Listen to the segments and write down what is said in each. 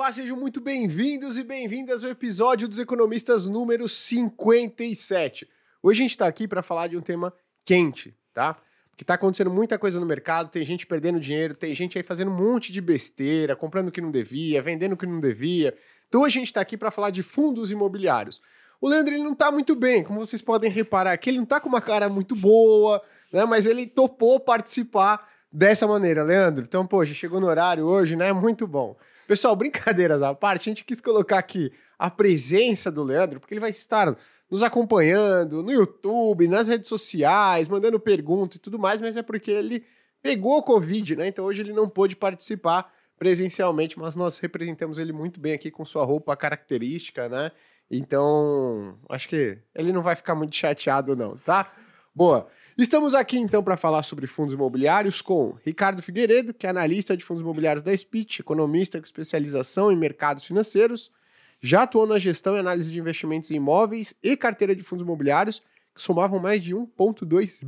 olá, sejam muito bem-vindos e bem-vindas ao episódio dos Economistas número 57. Hoje a gente está aqui para falar de um tema quente, tá? Porque está acontecendo muita coisa no mercado, tem gente perdendo dinheiro, tem gente aí fazendo um monte de besteira, comprando o que não devia, vendendo o que não devia. Então hoje a gente está aqui para falar de fundos imobiliários. O Leandro ele não está muito bem, como vocês podem reparar aqui, ele não está com uma cara muito boa, né? Mas ele topou participar dessa maneira, Leandro. Então, poxa, chegou no horário hoje, né? Muito bom. Pessoal, brincadeiras à parte, a gente quis colocar aqui a presença do Leandro, porque ele vai estar nos acompanhando no YouTube, nas redes sociais, mandando perguntas e tudo mais, mas é porque ele pegou o Covid, né? Então hoje ele não pôde participar presencialmente, mas nós representamos ele muito bem aqui com sua roupa característica, né? Então, acho que ele não vai ficar muito chateado, não, tá? Boa. Estamos aqui então para falar sobre fundos imobiliários com Ricardo Figueiredo, que é analista de fundos imobiliários da Speech, economista com especialização em mercados financeiros, já atuou na gestão e análise de investimentos em imóveis e carteira de fundos imobiliários, que somavam mais de 1,2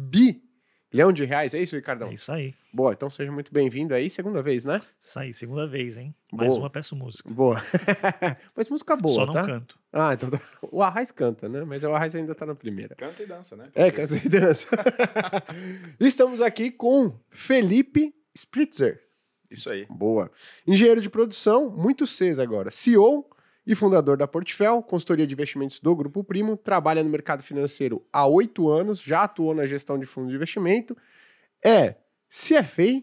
bilhão de reais. É isso, Ricardão? É isso aí. Boa, então seja muito bem-vindo aí, segunda vez, né? Isso aí, segunda vez, hein? Mais Boa. uma peço música. Boa. Mas música boa, Só não tá? canto. Ah, então tá. o Arraiz canta, né? Mas o Arraiz ainda tá na primeira. Canta e dança, né? É, canta e dança. Estamos aqui com Felipe Spritzer. Isso aí. Boa. Engenheiro de produção, muito Cs agora. CEO e fundador da Portfel, consultoria de investimentos do Grupo Primo, trabalha no mercado financeiro há oito anos, já atuou na gestão de fundos de investimento, é CFA,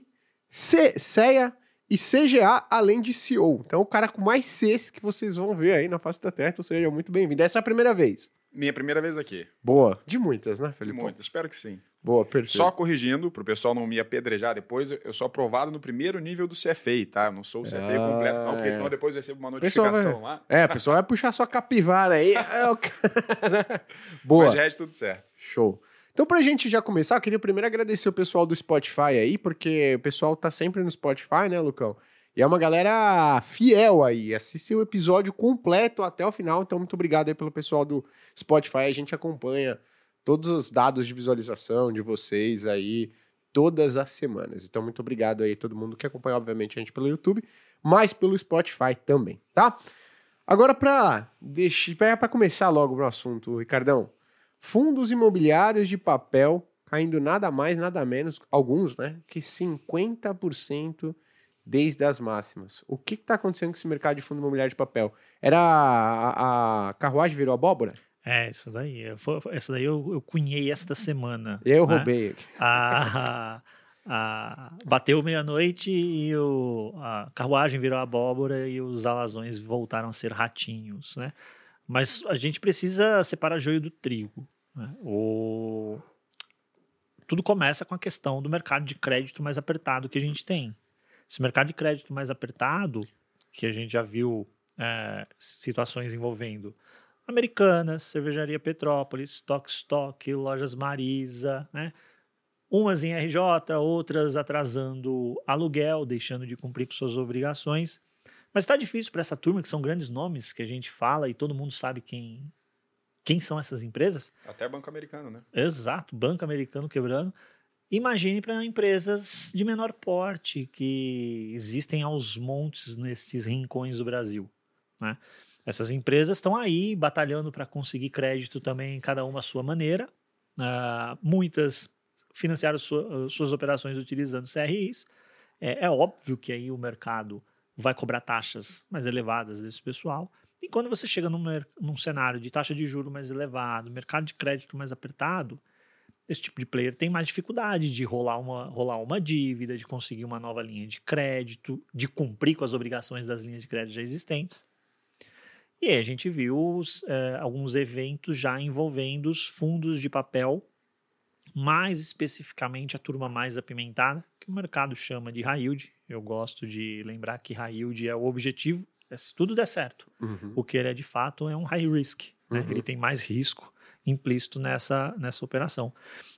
CEA e CGA, além de CEO. Então, o cara com mais Cs que vocês vão ver aí na face da Terra, então seja muito bem-vindo. Essa é a primeira vez. Minha primeira vez aqui. Boa. De muitas, né, De Felipe? muitas, espero que sim. Boa, perfeito. Só corrigindo, pro pessoal não me apedrejar depois, eu sou aprovado no primeiro nível do CFA, tá? Eu não sou o CFA Ah, completo, não, porque é. senão depois eu recebo uma notificação lá. É, o pessoal vai puxar sua capivara aí. É o. Boa. Mas de resto, tudo certo. Show. Então, pra gente já começar, eu queria primeiro agradecer o pessoal do Spotify aí, porque o pessoal tá sempre no Spotify, né, Lucão? E é uma galera fiel aí, assiste o episódio completo até o final, então muito obrigado aí pelo pessoal do Spotify, a gente acompanha todos os dados de visualização de vocês aí todas as semanas. Então muito obrigado aí a todo mundo que acompanha, obviamente, a gente pelo YouTube, mas pelo Spotify também, tá? Agora, para para começar logo o assunto, Ricardão, fundos imobiliários de papel caindo nada mais, nada menos, alguns, né, que 50% desde as máximas. O que está acontecendo com esse mercado de fundo imobiliário de papel? Era a, a carruagem virou abóbora? É, isso daí. Eu- Essa daí eu, eu cunhei esta semana. Eu né? roubei. A, a- bateu meia-noite e o, a carruagem virou abóbora e os alazões voltaram a ser ratinhos, né? Mas a gente precisa separar joio do trigo. né? O... Tudo começa com a questão do mercado de crédito mais apertado que a gente tem. Esse mercado de crédito mais apertado, que a gente já viu é, situações envolvendo Americanas, Cervejaria Petrópolis, Stock Stock, Lojas Marisa, né? Umas em RJ, outras atrasando aluguel, deixando de cumprir com suas obrigações. Mas está difícil para essa turma, que são grandes nomes que a gente fala e todo mundo sabe quem, quem são essas empresas. Até banco americano, né? Exato, banco americano quebrando. Imagine para empresas de menor porte que existem aos montes nestes rincões do Brasil. Né? Essas empresas estão aí batalhando para conseguir crédito também, cada uma à sua maneira. Ah, muitas financiaram sua- suas operações utilizando CRIs. É, é óbvio que aí o mercado vai cobrar taxas mais elevadas desse pessoal. E quando você chega num, num cenário de taxa de juro mais elevado, mercado de crédito mais apertado, esse tipo de player tem mais dificuldade de rolar uma, rolar uma dívida, de conseguir uma nova linha de crédito, de cumprir com as obrigações das linhas de crédito já existentes. E aí a gente viu os, eh, alguns eventos já envolvendo os fundos de papel, mais especificamente a turma mais apimentada, que o mercado chama de high yield. Eu gosto de lembrar que high yield é o objetivo, é se tudo der certo. Uhum. O que ele é de fato é um high risk. né? Uhum. Ele tem mais risco implícito nessa, nessa operação.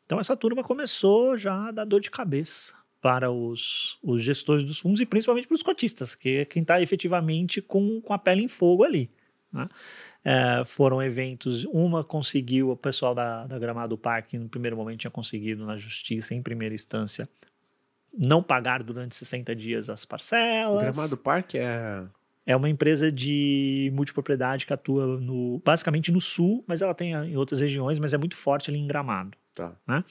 Então essa turma começou já a dar dor de cabeça para os, os gestores dos fundos e principalmente para os cotistas, que é quem está efetivamente com, com a pele em fogo ali. né? É, foram eventos, uma conseguiu, o pessoal da, da Gramado Parque no primeiro momento tinha conseguido na justiça, em primeira instância, não pagar durante 60 dias as O parcelas. Gramado Parque é é uma empresa de multipropriedade que atua no, basicamente no sul, mas ela tem em outras regiões, mas é muito forte ali em Gramado. Tá. Né?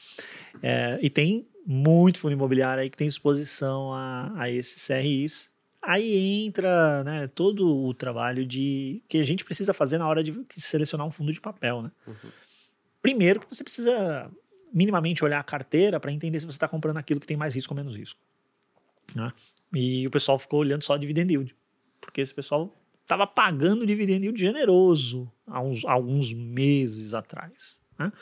É, e tem muito fundo imobiliário aí que tem exposição a, a esses CRIs. Aí entra né, todo o trabalho de que a gente precisa fazer na hora de selecionar um fundo de papel. Né? Uhum. Primeiro, você precisa minimamente olhar a carteira para entender se você está comprando aquilo que tem mais risco ou menos risco. Né? E o pessoal ficou olhando só dividend yield, porque esse pessoal estava pagando dividend yield generoso há uns, alguns meses atrás. Né?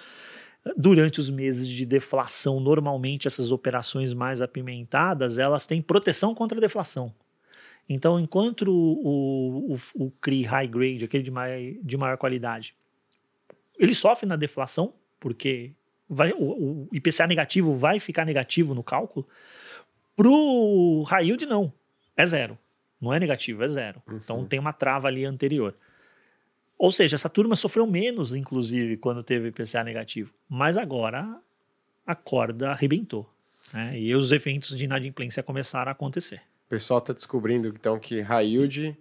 Durante os meses de deflação, normalmente essas operações mais apimentadas, elas têm proteção contra a deflação. Então, enquanto o, o, o CRI high grade, aquele de, mai, de maior qualidade, ele sofre na deflação, porque vai, o, o IPCA negativo vai ficar negativo no cálculo, para o high yield, não. É zero. Não é negativo, é zero. Uhum. Então tem uma trava ali anterior. Ou seja, essa turma sofreu menos, inclusive, quando teve IPCA negativo. Mas agora a corda arrebentou. Né? E os eventos de inadimplência começaram a acontecer. O pessoal está descobrindo então que yield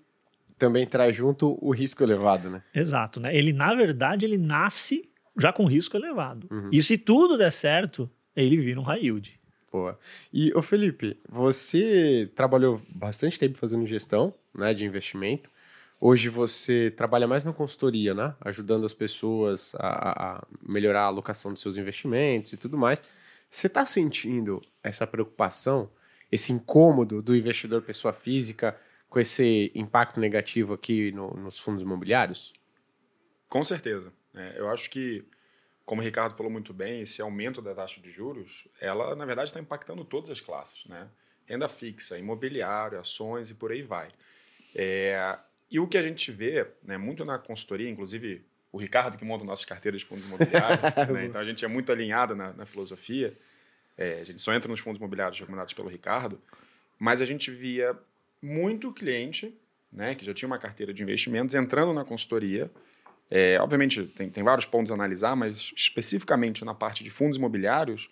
também traz junto o risco elevado, né? Exato, né? Ele, na verdade, ele nasce já com risco elevado. Uhum. E se tudo der certo, ele vira um high yield. Boa. E, ô Felipe, você trabalhou bastante tempo fazendo gestão né, de investimento. Hoje você trabalha mais na consultoria, né? Ajudando as pessoas a, a melhorar a alocação dos seus investimentos e tudo mais. Você está sentindo essa preocupação, esse incômodo do investidor pessoa física com esse impacto negativo aqui no, nos fundos imobiliários? Com certeza. É, eu acho que, como o Ricardo falou muito bem, esse aumento da taxa de juros, ela, na verdade, está impactando todas as classes. Né? Renda fixa, imobiliário, ações e por aí vai. É, e o que a gente vê, né, muito na consultoria, inclusive o Ricardo que monta nossas carteiras de fundos imobiliários, né, então a gente é muito alinhado na, na filosofia, é, a gente só entra nos fundos imobiliários recomendados pelo Ricardo, mas a gente via muito cliente, né, que já tinha uma carteira de investimentos, entrando na consultoria. É, obviamente, tem, tem vários pontos a analisar, mas especificamente na parte de fundos imobiliários,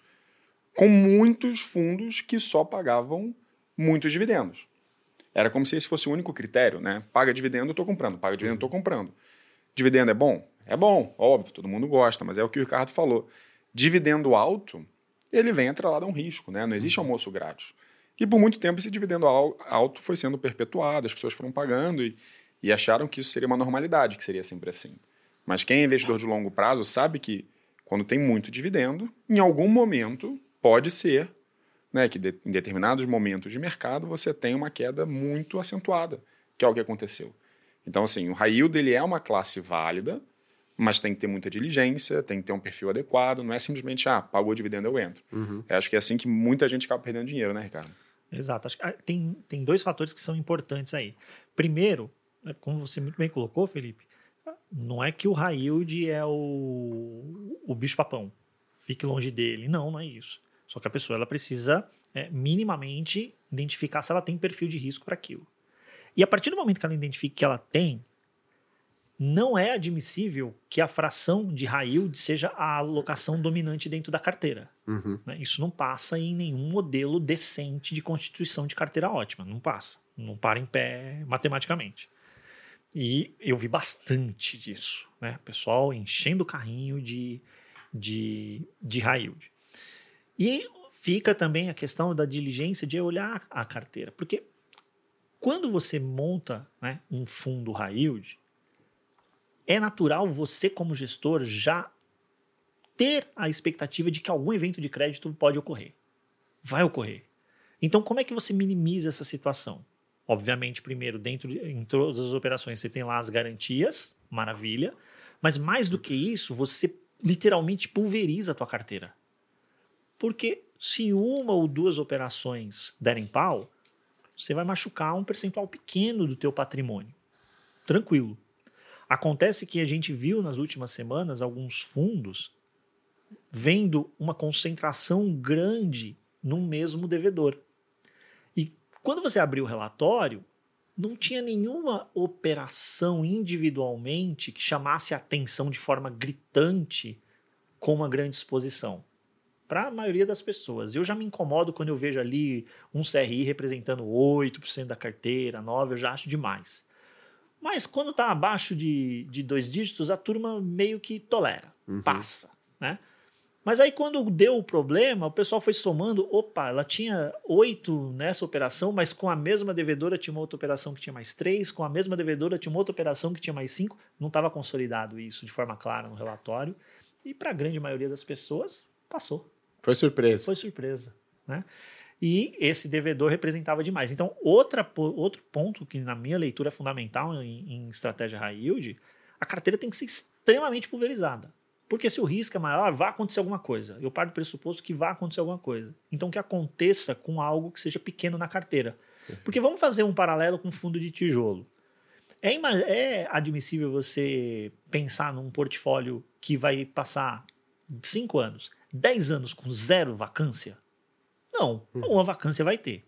com muitos fundos que só pagavam muitos dividendos. Era como se esse fosse o único critério, né? Paga dividendo, eu estou comprando. Paga dividendo, eu estou comprando. Dividendo é bom? É bom, óbvio, todo mundo gosta, mas é o que o Ricardo falou. Dividendo alto, ele vem atrelado a um risco, né? Não existe almoço grátis. E por muito tempo esse dividendo alto foi sendo perpetuado, as pessoas foram pagando e, e acharam que isso seria uma normalidade, que seria sempre assim. Mas quem é investidor de longo prazo sabe que quando tem muito dividendo, em algum momento pode ser né, que de, em determinados momentos de mercado você tem uma queda muito acentuada, que é o que aconteceu. Então, assim, o high yield ele é uma classe válida, mas tem que ter muita diligência, tem que ter um perfil adequado, não é simplesmente, ah, pagou dividendo, eu entro. Uhum. Eu acho que é assim que muita gente acaba perdendo dinheiro, né, Ricardo? Exato. Acho que, ah, tem, tem dois fatores que são importantes aí. Primeiro, como você muito bem colocou, Felipe, não é que o yield é o, o bicho-papão. Fique longe dele. Não, não é isso. Só que a pessoa ela precisa é, minimamente identificar se ela tem perfil de risco para aquilo. E a partir do momento que ela identifica que ela tem, não é admissível que a fração de yield seja a alocação dominante dentro da carteira. Uhum. Né? Isso não passa em nenhum modelo decente de constituição de carteira ótima. Não passa. Não para em pé matematicamente. E eu vi bastante disso. Né? Pessoal enchendo o carrinho de, de, de high yield. E fica também a questão da diligência de olhar a carteira. Porque quando você monta né, um fundo high yield, é natural você, como gestor, já ter a expectativa de que algum evento de crédito pode ocorrer. Vai ocorrer. Então, como é que você minimiza essa situação? Obviamente, primeiro, dentro de, em todas as operações, você tem lá as garantias, maravilha. Mas mais do que isso, você literalmente pulveriza a tua carteira. Porque se uma ou duas operações derem pau, você vai machucar um percentual pequeno do teu patrimônio. Tranquilo. Acontece que a gente viu nas últimas semanas alguns fundos vendo uma concentração grande no mesmo devedor. Quando você abriu o relatório, não tinha nenhuma operação individualmente que chamasse a atenção de forma gritante com uma grande exposição. para a maioria das pessoas. Eu já me incomodo quando eu vejo ali um CRI representando 8% da carteira, 9%, eu já acho demais. Mas quando está abaixo de, de dois dígitos, a turma meio que tolera, Uhum. passa. Né? Mas aí quando deu o problema, o pessoal foi somando, opa, ela tinha oito nessa operação, mas com a mesma devedora tinha uma outra operação que tinha mais três, com a mesma devedora tinha uma outra operação que tinha mais cinco. Não estava consolidado isso de forma clara no relatório. E para a grande maioria das pessoas, passou. Foi surpresa. Foi surpresa. Né? E esse devedor representava demais. Então, outra, outro ponto que na minha leitura é fundamental em, em estratégia high yield, a carteira tem que ser extremamente pulverizada. Porque se o risco é maior, vai acontecer alguma coisa. Eu paro do pressuposto que vai acontecer alguma coisa. Então, que aconteça com algo que seja pequeno na carteira. Porque vamos fazer um paralelo com fundo de tijolo. É, é admissível você pensar num portfólio que vai passar 5 anos, 10 anos com zero vacância? Não, uma vacância vai ter.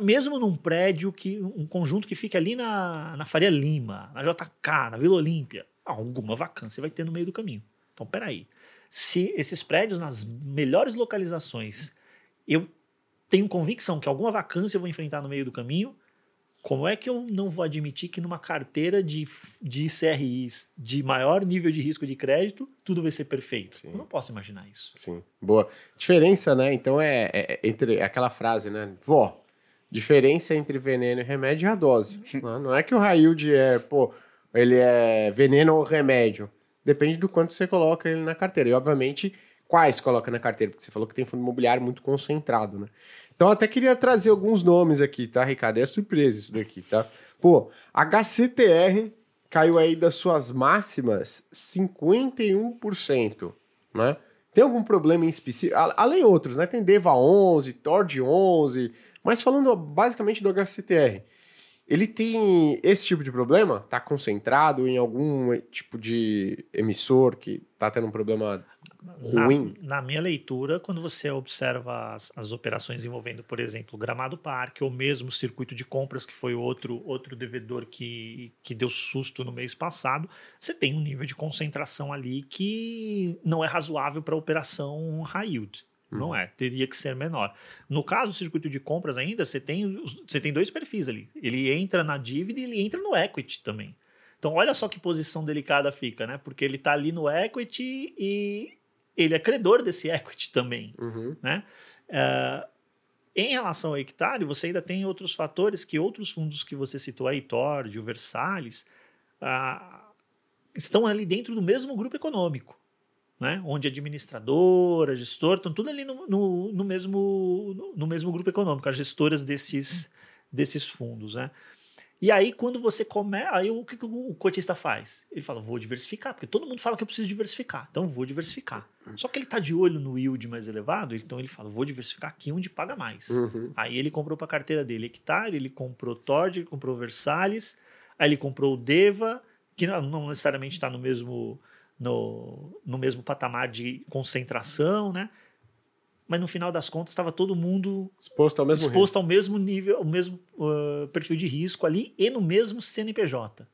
Mesmo num prédio, que um conjunto que fica ali na, na Faria Lima, na JK, na Vila Olímpia, alguma vacância vai ter no meio do caminho. Então, peraí. Se esses prédios nas melhores localizações, eu tenho convicção que alguma vacância eu vou enfrentar no meio do caminho, como é que eu não vou admitir que numa carteira de, de CRIs de maior nível de risco de crédito, tudo vai ser perfeito? Sim. Eu não posso imaginar isso. Sim, boa. Diferença, né? Então é, é- é entre aquela frase, né? Vó, diferença entre veneno e remédio é a dose. né? Não é que o Railde é, pô, ele é veneno ou remédio. Depende do quanto você coloca ele na carteira. E, obviamente, quais coloca na carteira, porque você falou que tem fundo imobiliário muito concentrado, né? Então, até queria trazer alguns nomes aqui, tá, Ricardo? É surpresa isso daqui, tá? Pô, HCTR caiu aí das suas máximas 51%, né? Tem algum problema em específico? Além outros, né? Tem Deva 11, Tord 11, mas falando basicamente do HCTR, ele tem esse tipo de problema? Tá concentrado em algum tipo de emissor que tá tendo um problema ruim? Na, na minha leitura, quando você observa as, as operações envolvendo, por exemplo, Gramado Parque ou mesmo o circuito de compras, que foi outro, outro devedor que, que deu susto no mês passado, você tem um nível de concentração ali que não é razoável para a operação high yield. Não é, teria que ser menor. No caso do circuito de compras ainda, você tem, você tem dois perfis ali. Ele entra na dívida e ele entra no equity também. Então, olha só que posição delicada fica, né? Porque ele está ali no equity e ele é credor desse equity também, Uhum. né? Eh, em relação ao hectare, você ainda tem outros fatores que outros fundos que você citou aí, Tord, o Versalhes, ah, estão ali dentro do mesmo grupo econômico, né? Onde administradora, gestor, estão tudo ali no, no, no mesmo, no, no mesmo grupo econômico, as gestoras desses, desses fundos, né? E aí, quando você começa. Aí, o que, que o cotista faz? Ele fala: vou diversificar, porque todo mundo fala que eu preciso diversificar, então vou diversificar. Só que ele está de olho no yield mais elevado, então ele fala: vou diversificar aqui onde paga mais. Uhum. Aí ele comprou para a carteira dele hectare, ele comprou Tord, ele comprou Versalhes, aí ele comprou o Deva, que não, não necessariamente está no mesmo, no, no mesmo patamar de concentração, né? Mas no final das contas estava todo mundo Exposto ao mesmo exposto ao mesmo nível, ao mesmo uh, perfil de risco ali e no mesmo CNPJ.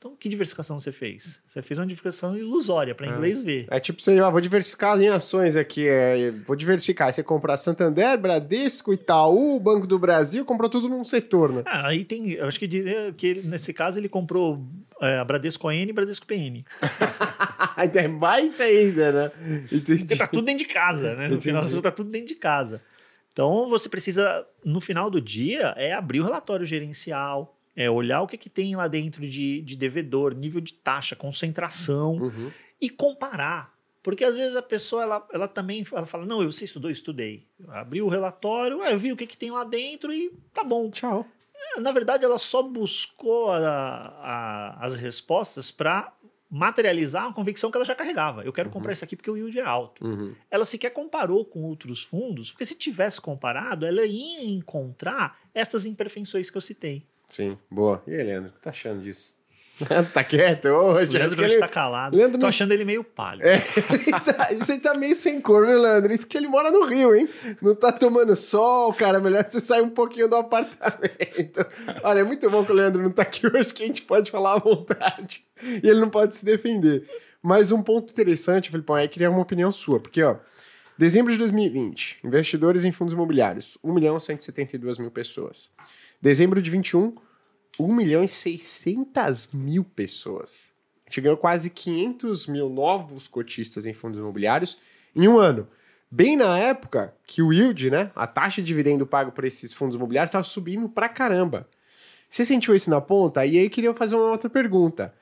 Então, que diversificação você fez? Você fez uma diversificação ilusória, para Ah. inglês ver. É tipo você, ó, vou diversificar em ações aqui, é, vou diversificar. Aí você comprar Santander, Bradesco, Itaú, Banco do Brasil, comprou tudo num setor, né? Ah, aí tem, eu acho que diria que ele, nesse caso ele comprou é, a Bradesco N e Bradesco PN. Aí tem mais ainda, né? Entendi. Porque tá tudo dentro de casa, né? No Entendi. final tá tudo dentro de casa. Então você precisa, no final do dia, é abrir o relatório gerencial, é olhar o que, que tem lá dentro de, de devedor, nível de taxa, concentração Uhum. e comparar. Porque às vezes a pessoa ela, ela também ela fala: Não, você estudou, estudei. Abri o relatório, eu vi o que, que tem lá dentro e tá bom. Tchau. É, Na verdade, ela só buscou a- a- as respostas para materializar uma convicção que ela já carregava. Eu quero comprar isso aqui porque o yield é alto. Uhum. Ela sequer comparou com outros fundos, porque se tivesse comparado, ela ia encontrar essas imperfeições que eu citei. Sim, boa. E aí, Leandro, o que tá achando disso? tá quieto hoje? O Leandro hoje ele... tá calado. Leandro Tô não- achando ele meio pálido. É, ele tá, você tá meio sem cor, viu, Leandro? Isso que ele mora no Rio, hein? Não tá tomando sol, cara. Melhor você sair um pouquinho do apartamento. Olha, é muito bom que o Leandro não tá aqui hoje, que a gente pode falar à vontade. E ele não pode se defender. Mas um ponto interessante, Felipão, aí queria uma opinião sua, porque, ó, Dezembro de 2020, investidores em fundos imobiliários, 1 milhão 172 mil pessoas. Dezembro de 21, 1 milhão e 600 mil pessoas. A gente ganhou quase 500 mil novos cotistas em fundos imobiliários em um ano. Bem na época que o yield, né, a taxa de dividendo pago por esses fundos imobiliários, estava subindo pra caramba. Você sentiu isso na ponta? E aí queria fazer uma outra pergunta.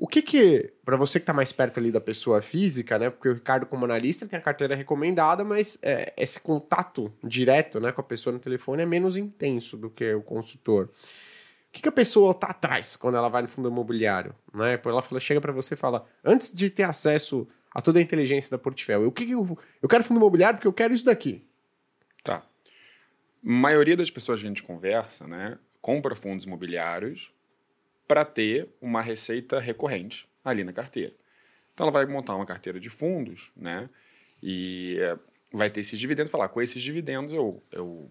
O que que, para você que está mais perto ali da pessoa física, né? Porque o Ricardo, como analista, tem a carteira recomendada, mas é, esse contato direto né, com a pessoa no telefone é menos intenso do que o consultor. O que, que a pessoa tá atrás quando ela vai no fundo imobiliário? Né? Ela fala, chega para você e fala, antes de ter acesso a toda a inteligência da Portfel, o que, que eu, eu quero fundo imobiliário porque eu quero isso daqui. Tá. A maioria das pessoas que a gente conversa, né, compra fundos imobiliários para ter uma receita recorrente ali na carteira. Então ela vai montar uma carteira de fundos, né? E é, vai ter esses dividendos, falar, com esses dividendos eu, eu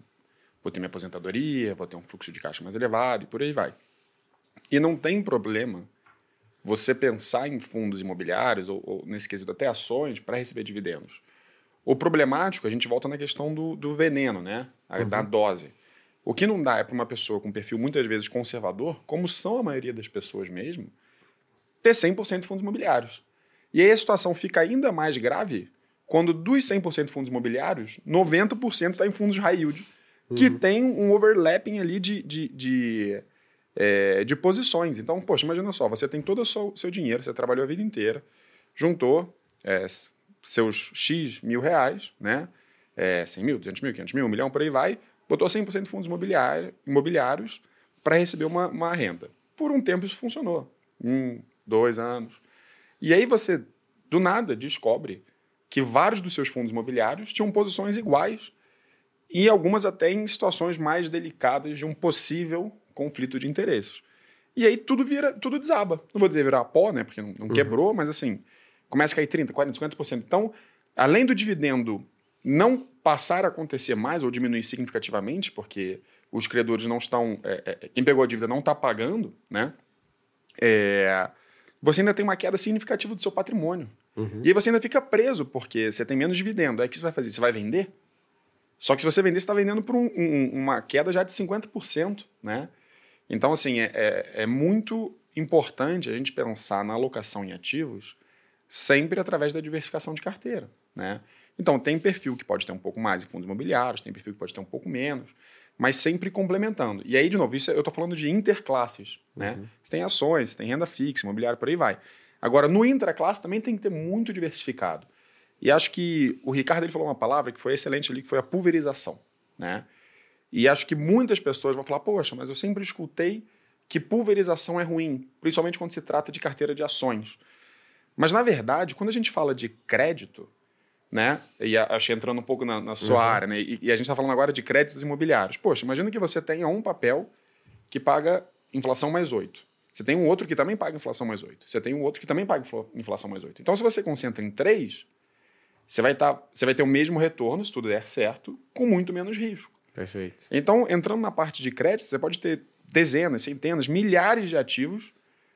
vou ter minha aposentadoria, vou ter um fluxo de caixa mais elevado e por aí vai. E não tem problema você pensar em fundos imobiliários, ou, ou nesse quesito até ações, para receber dividendos. O problemático, a gente volta na questão do, do veneno, né? A, uhum. Da dose. O que não dá é para uma pessoa com um perfil muitas vezes conservador, como são a maioria das pessoas mesmo, ter 100% de fundos imobiliários. E aí a situação fica ainda mais grave quando dos 100% de fundos imobiliários, 90% está em fundos high yield, que uhum. tem um overlapping ali de, de, de, é, de, posições. Então, poxa, imagina só, você tem todo o seu, seu dinheiro, você trabalhou a vida inteira, juntou é, seus X mil reais, né? É, 100 mil, 200 mil, 500 mil, 1 milhão, por aí vai, botou 100% de fundos imobiliário, imobiliários para receber uma, uma renda. Por um tempo isso funcionou. Um, dois anos. E aí você, do nada, descobre que vários dos seus fundos imobiliários tinham posições iguais e algumas até em situações mais delicadas de um possível conflito de interesses. E aí tudo vira, tudo desaba. Não vou dizer virar pó, né, porque não, não uhum. quebrou, mas assim, começa a cair 30, 40, 50%. Então, além do dividendo não passar a acontecer mais ou diminuir significativamente, porque os credores não estão. É, é, quem pegou a dívida não está pagando, né? É, você ainda tem uma queda significativa do seu patrimônio. Uhum. E aí você ainda fica preso, porque você tem menos dividendo. Aí o que você vai fazer? Você vai vender? Só que se você vender, você está vendendo por um, um, uma queda já de 50%, né? Então, assim, é, é, é muito importante a gente pensar na alocação em ativos sempre através da diversificação de carteira, né? Então, tem perfil que pode ter um pouco mais em fundos imobiliários, tem perfil que pode ter um pouco menos, mas sempre complementando. E aí, de novo, isso é, eu estou falando de interclasses. Né? Uhum. Você tem ações, tem renda fixa, imobiliário, por aí vai. Agora, no intraclasse também tem que ter muito diversificado. E acho que o Ricardo ele falou uma palavra que foi excelente ali, que foi a pulverização. Né? E acho que muitas pessoas vão falar, poxa, mas eu sempre escutei que pulverização é ruim, principalmente quando se trata de carteira de ações. Mas, na verdade, quando a gente fala de crédito, né? E achei entrando um pouco na, na sua uhum. área, né? E, e a gente está falando agora de créditos imobiliários. Poxa, imagina que você tenha um papel que paga inflação mais 8. Você tem um outro que também paga inflação mais 8. Você tem um outro que também paga inflação mais 8. Então, se você concentra em três, você vai, tá, você vai ter o mesmo retorno, se tudo der certo, com muito menos risco. Perfeito. Então, entrando na parte de crédito, você pode ter dezenas, centenas, milhares de ativos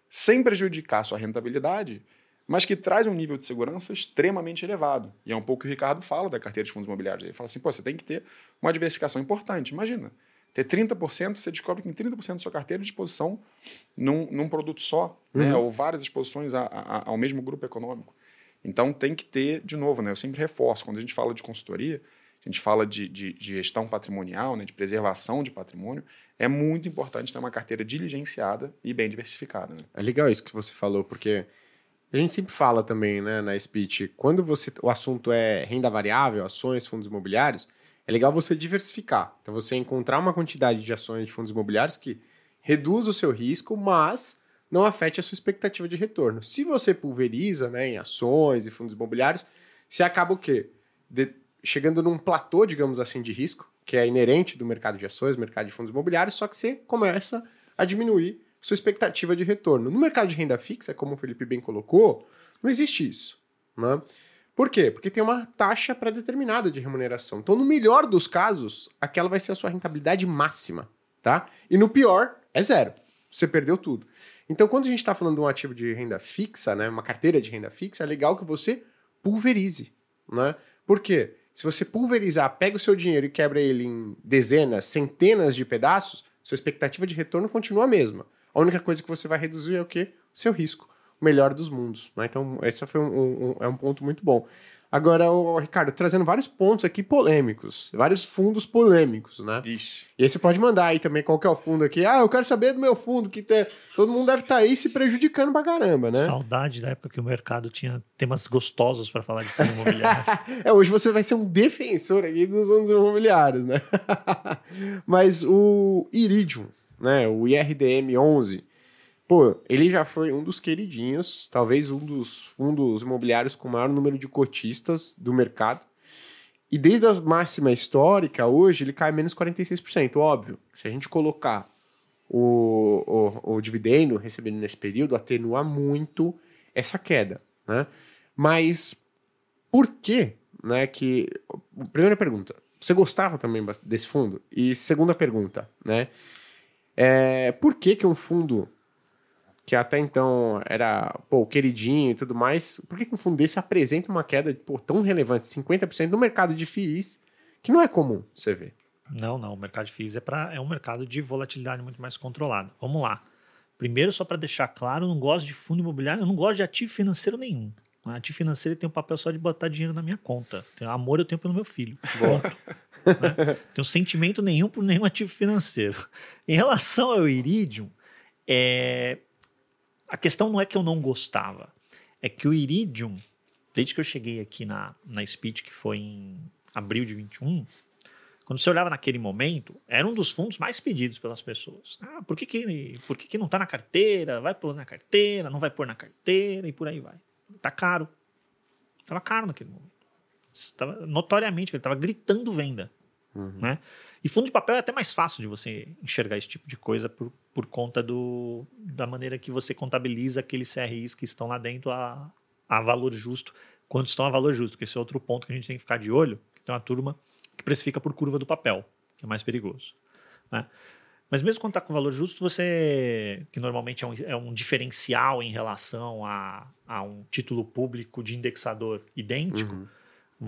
sem prejudicar a sua rentabilidade mas que traz um nível de segurança extremamente elevado. E é um pouco o que o Ricardo fala da carteira de fundos imobiliários. Ele fala assim, pô, você tem que ter uma diversificação importante. Imagina, ter 30%, você descobre que em 30% da sua carteira de exposição num, num produto só, né? uhum. né? ou várias exposições a, a, ao mesmo grupo econômico. Então tem que ter, de novo, né? eu sempre reforço, quando a gente fala de consultoria, a gente fala de, de, de gestão patrimonial, né? de preservação de patrimônio, é muito importante ter uma carteira diligenciada e bem diversificada. Né? É legal isso que você falou, porque a gente sempre fala também, né, na speech, quando você o assunto é renda variável, ações, fundos imobiliários, é legal você diversificar. Então você encontrar uma quantidade de ações de fundos imobiliários que reduz o seu risco, mas não afete a sua expectativa de retorno. Se você pulveriza, né, em ações e fundos imobiliários, você acaba o quê? De, chegando num platô, digamos assim, de risco, que é inerente do mercado de ações, mercado de fundos imobiliários, só que você começa a diminuir sua expectativa de retorno. No mercado de renda fixa, como o Felipe bem colocou, não existe isso. Né? Por quê? Porque tem uma taxa pré-determinada de remuneração. Então, no melhor dos casos, aquela vai ser a sua rentabilidade máxima. Tá? E no pior, é zero. Você perdeu tudo. Então, quando a gente está falando de um ativo de renda fixa, né, uma carteira de renda fixa, é legal que você pulverize. Né? Por quê? Se você pulverizar, pega o seu dinheiro e quebra ele em dezenas, centenas de pedaços, sua expectativa de retorno continua a mesma. A única coisa que você vai reduzir é o quê? O seu risco. O melhor dos mundos. Né? Então, esse foi um, um, é um ponto muito bom. Agora, o Ricardo, trazendo vários pontos aqui polêmicos, vários fundos polêmicos, né? Ixi. E aí você pode mandar aí também qual que é o fundo aqui. Ah, eu quero saber do meu fundo, que tem... todo mundo deve estar aí se prejudicando pra caramba, né? Saudade da época que o mercado tinha temas gostosos para falar de fundo imobiliário. é, hoje você vai ser um defensor aqui dos fundos imobiliários, né? Mas o Iridium, né, o IRDM 11, pô, ele já foi um dos queridinhos, talvez um dos fundos imobiliários com o maior número de cotistas do mercado. E desde a máxima histórica, hoje, ele cai menos 46%. Óbvio, se a gente colocar o, o, o dividendo recebido nesse período, atenua muito essa queda, né? Mas por que, né, que... Primeira pergunta, você gostava também desse fundo? E segunda pergunta, né? É, por que que um fundo que até então era pô, queridinho e tudo mais, por que, que um fundo desse apresenta uma queda pô, tão relevante, 50% no mercado de FIIs, que não é comum você ver? Não, não. O mercado de FIIs é, pra, é um mercado de volatilidade muito mais controlado. Vamos lá. Primeiro, só para deixar claro, eu não gosto de fundo imobiliário, eu não gosto de ativo financeiro nenhum. Ativo financeiro tem um papel só de botar dinheiro na minha conta. Tem amor eu tenho pelo meu filho. Né? Tenho sentimento nenhum por nenhum ativo financeiro. Em relação ao Iridium, é, a questão não é que eu não gostava, é que o Iridium, desde que eu cheguei aqui na, na Speech, que foi em abril de 21, quando você olhava naquele momento, era um dos fundos mais pedidos pelas pessoas. Ah, por que, que, por que, que não está na carteira? Vai pôr na carteira, não vai pôr na carteira e por aí vai. Tá caro. Tava caro naquele momento. Tava, notoriamente, ele estava gritando venda. Uhum. Né? E fundo de papel é até mais fácil de você enxergar esse tipo de coisa por, por conta do, da maneira que você contabiliza aqueles CRIs que estão lá dentro a, a valor justo, quando estão a valor justo, que esse é outro ponto que a gente tem que ficar de olho. Tem uma turma que precifica por curva do papel, que é mais perigoso. Né? Mas mesmo quando está com valor justo, você, que normalmente é um, é um diferencial em relação a, a, um título público de indexador idêntico, uhum.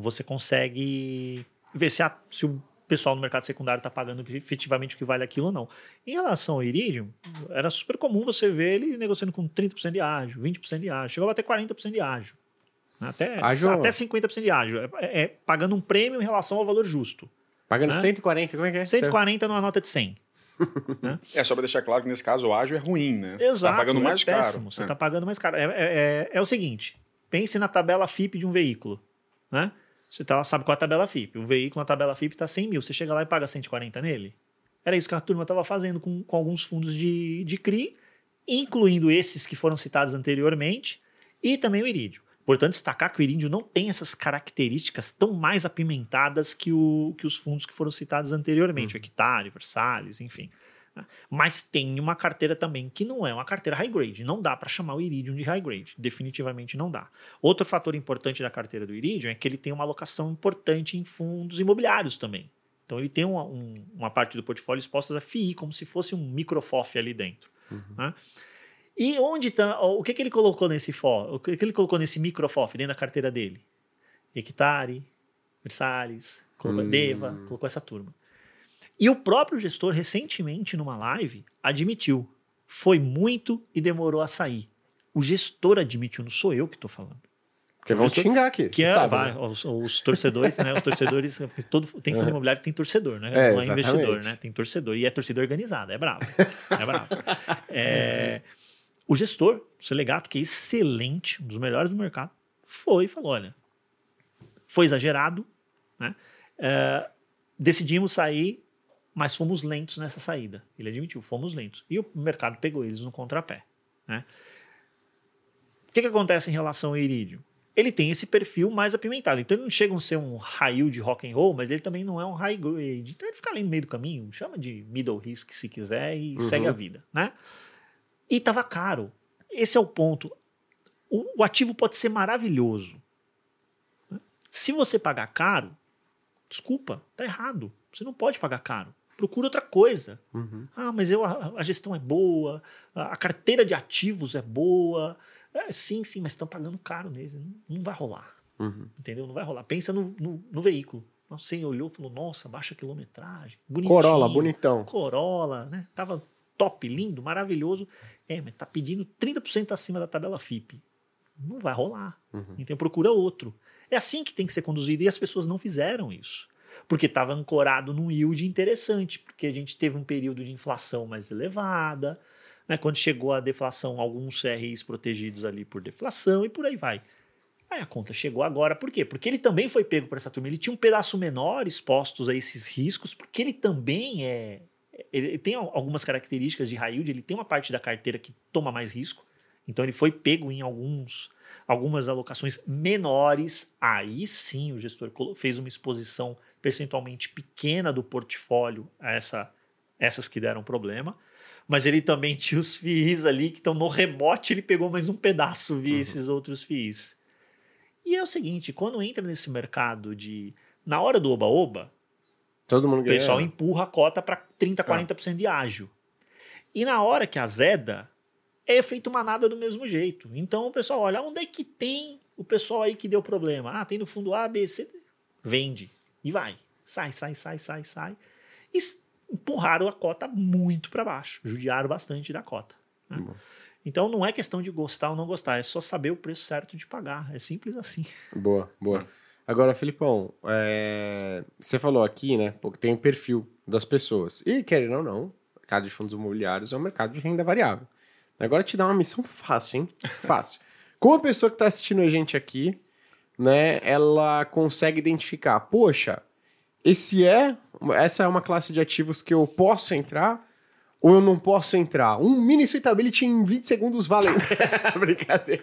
Você consegue ver se, a, se o pessoal no mercado secundário está pagando efetivamente o que vale aquilo ou não. Em relação ao Iridium, era super comum você ver ele negociando com 30% de ágio, 20% de ágio, chegou a bater 40% de ágio. Até, ágio... até 50% de ágio. É, é, é, pagando um prêmio em relação ao valor justo. Pagando né? 140, como é que é? 140 numa nota de 100. né? É só para deixar claro que nesse caso o ágio é ruim, né? Exato. Você tá pagando mais é péssimo. caro. Você está é. pagando mais caro. É, é, é, o seguinte: pense na tabela FIP de um veículo. Né? Você tá, sabe qual é a tabela FIP. O veículo na tabela FIP está 100 mil. Você chega lá e paga 140 nele? Era isso que a turma estava fazendo com, com alguns fundos de, de CRI, incluindo esses que foram citados anteriormente, e também o Irídio. Importante destacar que o Irídio não tem essas características tão mais apimentadas que, o, que os fundos que foram citados anteriormente, uhum. o Hectare, Versalhes, enfim. Mas tem uma carteira também que não é uma carteira high grade. Não dá para chamar o Iridium de high grade. Definitivamente não dá. Outro fator importante da carteira do Iridium é que ele tem uma alocação importante em fundos imobiliários também. Então ele tem uma, um, uma parte do portfólio exposta a FII, como se fosse um microfof ali dentro. Uhum. Né? E onde está. O que, que ele colocou nesse FO? O que, que ele colocou nesse microfof dentro da carteira dele? Hectare, Versalhes, colocou hum. Deva, colocou essa turma. E o próprio gestor, recentemente, numa live, admitiu. Foi muito e demorou a sair. O gestor admitiu, não sou eu que estou falando. Porque vão xingar aqui. Que é, sabe, vai, né? os, os, torcedores, né? Os torcedores. Todo, tem fundo imobiliário que tem torcedor, né? É, não é investidor, né? Tem torcedor. E é torcida organizada, é bravo. É bravo. É, o gestor, o Selegato, que é excelente, um dos melhores do mercado, foi e falou: olha, foi exagerado, né? É, decidimos sair mas fomos lentos nessa saída. Ele admitiu, fomos lentos. E o mercado pegou eles no contrapé. Né? O que, que acontece em relação ao Iridium? Ele tem esse perfil mais apimentado. Então ele não chega a ser um raio de rock and roll, mas ele também não é um high grade. Então ele fica ali no meio do caminho, chama de middle risk se quiser e uhum. segue a vida, né? E estava caro. Esse é o ponto. O, o ativo pode ser maravilhoso. Se você pagar caro, desculpa, tá errado. Você não pode pagar caro procura outra coisa. Uhum. Ah, mas eu, a, a, gestão é boa, a, carteira de ativos é boa. É, sim, sim, mas estão pagando caro neles. Não, não vai rolar. Uhum. Entendeu? Não vai rolar. Pensa no, no, no veículo. Você olhou e falou, nossa, baixa quilometragem. Bonitinho. Corolla, bonitão. Corolla, né? Tava top, lindo, maravilhoso. É, mas tá pedindo 30% acima da tabela FIP. Não vai rolar. Uhum. Então procura outro. É assim que tem que ser conduzido e as pessoas não fizeram isso. Porque estava ancorado num yield interessante, porque a gente teve um período de inflação mais elevada, né? quando chegou a deflação, alguns CRIs protegidos ali por deflação e por aí vai. Aí a conta chegou agora, por quê? Porque ele também foi pego por essa turma. Ele tinha um pedaço menor expostos a esses riscos, porque ele também é. Ele tem algumas características de yield, ele tem uma parte da carteira que toma mais risco. Então ele foi pego em alguns, algumas alocações menores. Aí sim o gestor fez uma exposição percentualmente pequena do portfólio a essa, essas que deram problema. Mas ele também tinha os FIIs ali que estão no rebote, ele pegou mais um pedaço via uhum. esses outros FIIs. E é o seguinte, quando entra nesse mercado de. Na hora do oba-oba, Todo mundo o pessoal empurra a cota para 30%, 40% é. de ágio. E na hora que azeda, é feito manada do mesmo jeito. Então o pessoal olha, onde é que tem o pessoal aí que deu problema? Ah, tem no fundo A, B, C. Vende. E vai. Sai, sai, sai, sai, sai. E empurraram a cota muito para baixo. Judiaram bastante da cota. Né? Então não é questão de gostar ou não gostar, é só saber o preço certo de pagar. É simples assim. Boa, boa. Agora, Filipão, é... você falou aqui, né? Porque tem o perfil das pessoas. E, querendo ou não, o mercado de fundos imobiliários é um mercado de renda variável. Agora te dá uma missão fácil, hein? Fácil. Como a pessoa que está assistindo a gente aqui, né, ela consegue identificar, poxa, esse é, essa é uma classe de ativos que eu posso entrar ou eu não posso entrar? Um mini suitability em 20 segundos vale. Brincadeira.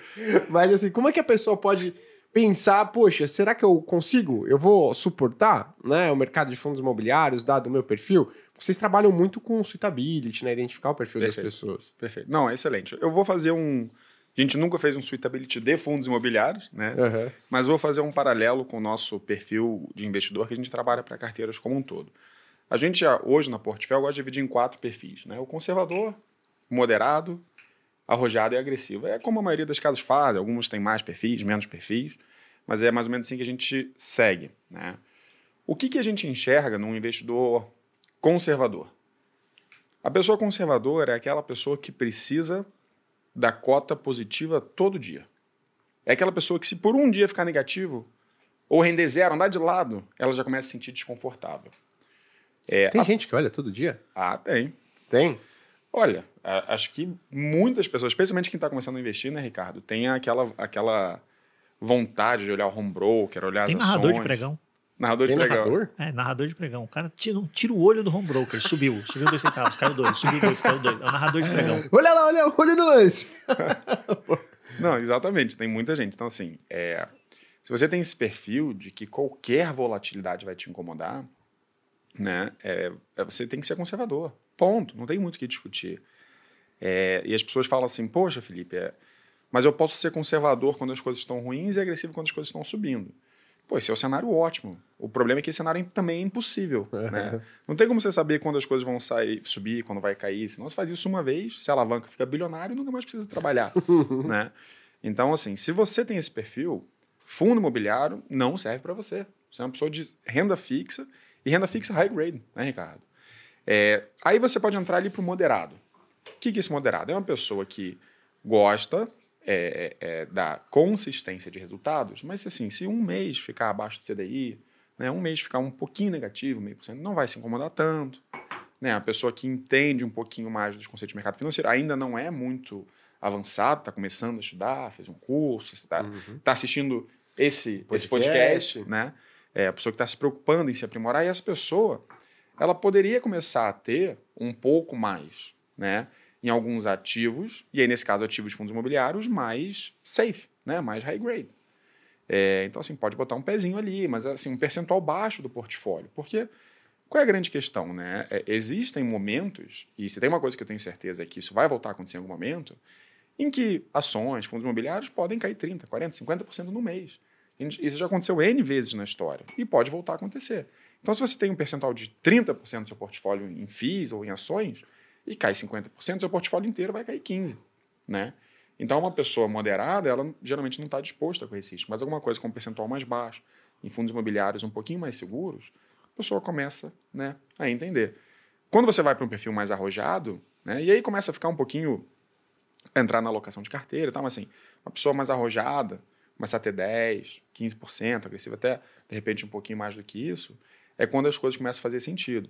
Mas assim, como é que a pessoa pode pensar, poxa, será que eu consigo? Eu vou suportar, né, o mercado de fundos imobiliários dado o meu perfil? Vocês trabalham muito com suitability, né, identificar o perfil Perfeito. das pessoas. Perfeito. Não, é excelente. Eu vou fazer um a gente nunca fez um suitability de fundos imobiliários, né? Uhum. Mas vou fazer um paralelo com o nosso perfil de investidor que a gente trabalha para carteiras como um todo. A gente, hoje na Portfólio, gosta de dividir em quatro perfis. Né? O conservador, moderado, arrojado e agressivo. É como a maioria das casas faz, alguns têm mais perfis, menos perfis, mas é mais ou menos assim que a gente segue. Né? O que, que a gente enxerga num investidor conservador? A pessoa conservadora é aquela pessoa que precisa da cota positiva todo dia. É aquela pessoa que, se por um dia ficar negativo, ou render zero, andar de lado, ela já começa a se sentir desconfortável. É, tem a... gente que olha todo dia? Ah, tem. Tem? Olha, acho que muitas pessoas, especialmente quem está começando a investir, né, Ricardo, tem aquela, aquela vontade de olhar o home broker, olhar tem as ações. narrador de pregão. Narrador tem de pregão. Narrador? É, narrador de pregão. O cara tira, tira o olho do home broker, subiu, subiu dois centavos, caiu dois, subiu dois, caiu dois. É o narrador de pregão. Olha lá, olha, olha no lance. Não, exatamente, tem muita gente. Então, assim, é, se você tem esse perfil de que qualquer volatilidade vai te incomodar, né? É, é, você tem que ser conservador. Ponto. Não tem muito o que discutir. É, e as pessoas falam assim, poxa, Felipe, é, mas eu posso ser conservador quando as coisas estão ruins e agressivo quando as coisas estão subindo. Pô, esse é o cenário ótimo. O problema é que esse cenário também é impossível. Né? Não tem como você saber quando as coisas vão sair, subir, quando vai cair. Senão você faz isso uma vez, se alavanca, fica bilionário e nunca mais precisa trabalhar. né? Então, assim, se você tem esse perfil, fundo imobiliário não serve para você. Você é uma pessoa de renda fixa e renda fixa high grade, né, Ricardo? É, aí você pode entrar ali para o moderado. O que, que é esse moderado? É uma pessoa que gosta é, é, da consistência de resultados, mas assim, se um mês ficar abaixo do CDI, né, um mês ficar um pouquinho negativo, meio por cento, não vai se incomodar tanto. Né, a pessoa que entende um pouquinho mais dos conceitos de mercado financeiro ainda não é muito avançado, está começando a estudar, fez um curso, está uhum. tá assistindo esse podcast, esse podcast né? é, a pessoa que está se preocupando em se aprimorar, e essa pessoa ela poderia começar a ter um pouco mais, né, em alguns ativos, e aí nesse caso ativos de fundos imobiliários mais safe, né, mais high grade. É, então assim, pode botar um pezinho ali, mas assim, um percentual baixo do portfólio, porque qual é a grande questão, né? É, existem momentos, e se tem uma coisa que eu tenho certeza é que isso vai voltar a acontecer em algum momento, em que ações, fundos imobiliários podem cair 30%, 40%, 50% no mês. Isso já aconteceu N vezes na história e pode voltar a acontecer. Então, se você tem um percentual de 30% do seu portfólio em FIIs ou em ações e cai 50%, seu portfólio inteiro vai cair 15%. Né? Então, uma pessoa moderada, ela geralmente não está disposta com esse risco, mas alguma coisa com um percentual mais baixo, em fundos imobiliários um pouquinho mais seguros, a pessoa começa né, a entender. Quando você vai para um perfil mais arrojado, né, e aí começa a ficar um pouquinho, entrar na alocação de carteira e tal, mas assim, uma pessoa mais arrojada, começar a ter 10, 15%, agressiva até, de repente, um pouquinho mais do que isso, é quando as coisas começam a fazer sentido.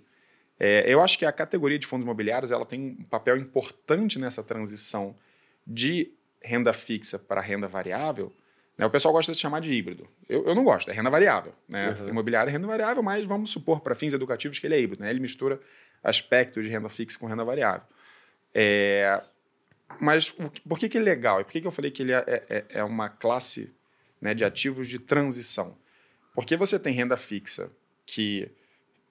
É, eu acho que a categoria de fundos imobiliários ela tem um papel importante nessa transição de renda fixa para renda variável. Né? O pessoal gosta de chamar de híbrido. Eu, eu não gosto, é renda variável. Né? Uhum. Imobiliário é renda variável, mas vamos supor, para fins educativos, que ele é híbrido. Né? Ele mistura aspectos de renda fixa com renda variável. É, mas por que, que ele é legal? E por que, que eu falei que ele é, é, é uma classe né, de ativos de transição? Porque você tem renda fixa que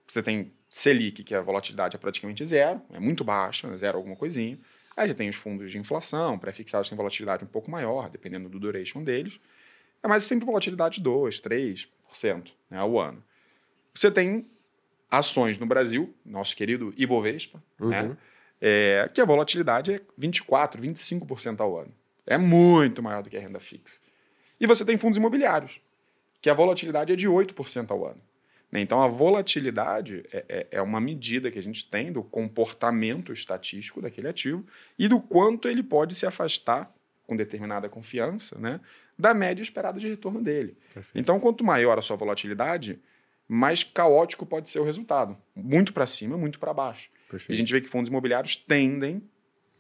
você tem Selic, que a volatilidade é praticamente zero, é muito baixa, né, zero alguma coisinha. Aí você tem os fundos de inflação, pré-fixados têm volatilidade um pouco maior, dependendo do duration deles. É mais sempre volatilidade de 2%, 3% né, ao ano. Você tem ações no Brasil, nosso querido Ibovespa, né, uhum. né, é, que a volatilidade é 24%, 25% ao ano. É muito maior do que a renda fixa. E você tem fundos imobiliários, que a volatilidade é de 8% ao ano. Né? Então, a volatilidade é, é, é, uma medida que a gente tem do comportamento estatístico daquele ativo e do quanto ele pode se afastar com determinada confiança né, da média esperada de retorno dele. Perfeito. Então, quanto maior a sua volatilidade, mais caótico pode ser o resultado. Muito para cima, muito para baixo. Perfeito. E a gente vê que fundos imobiliários tendem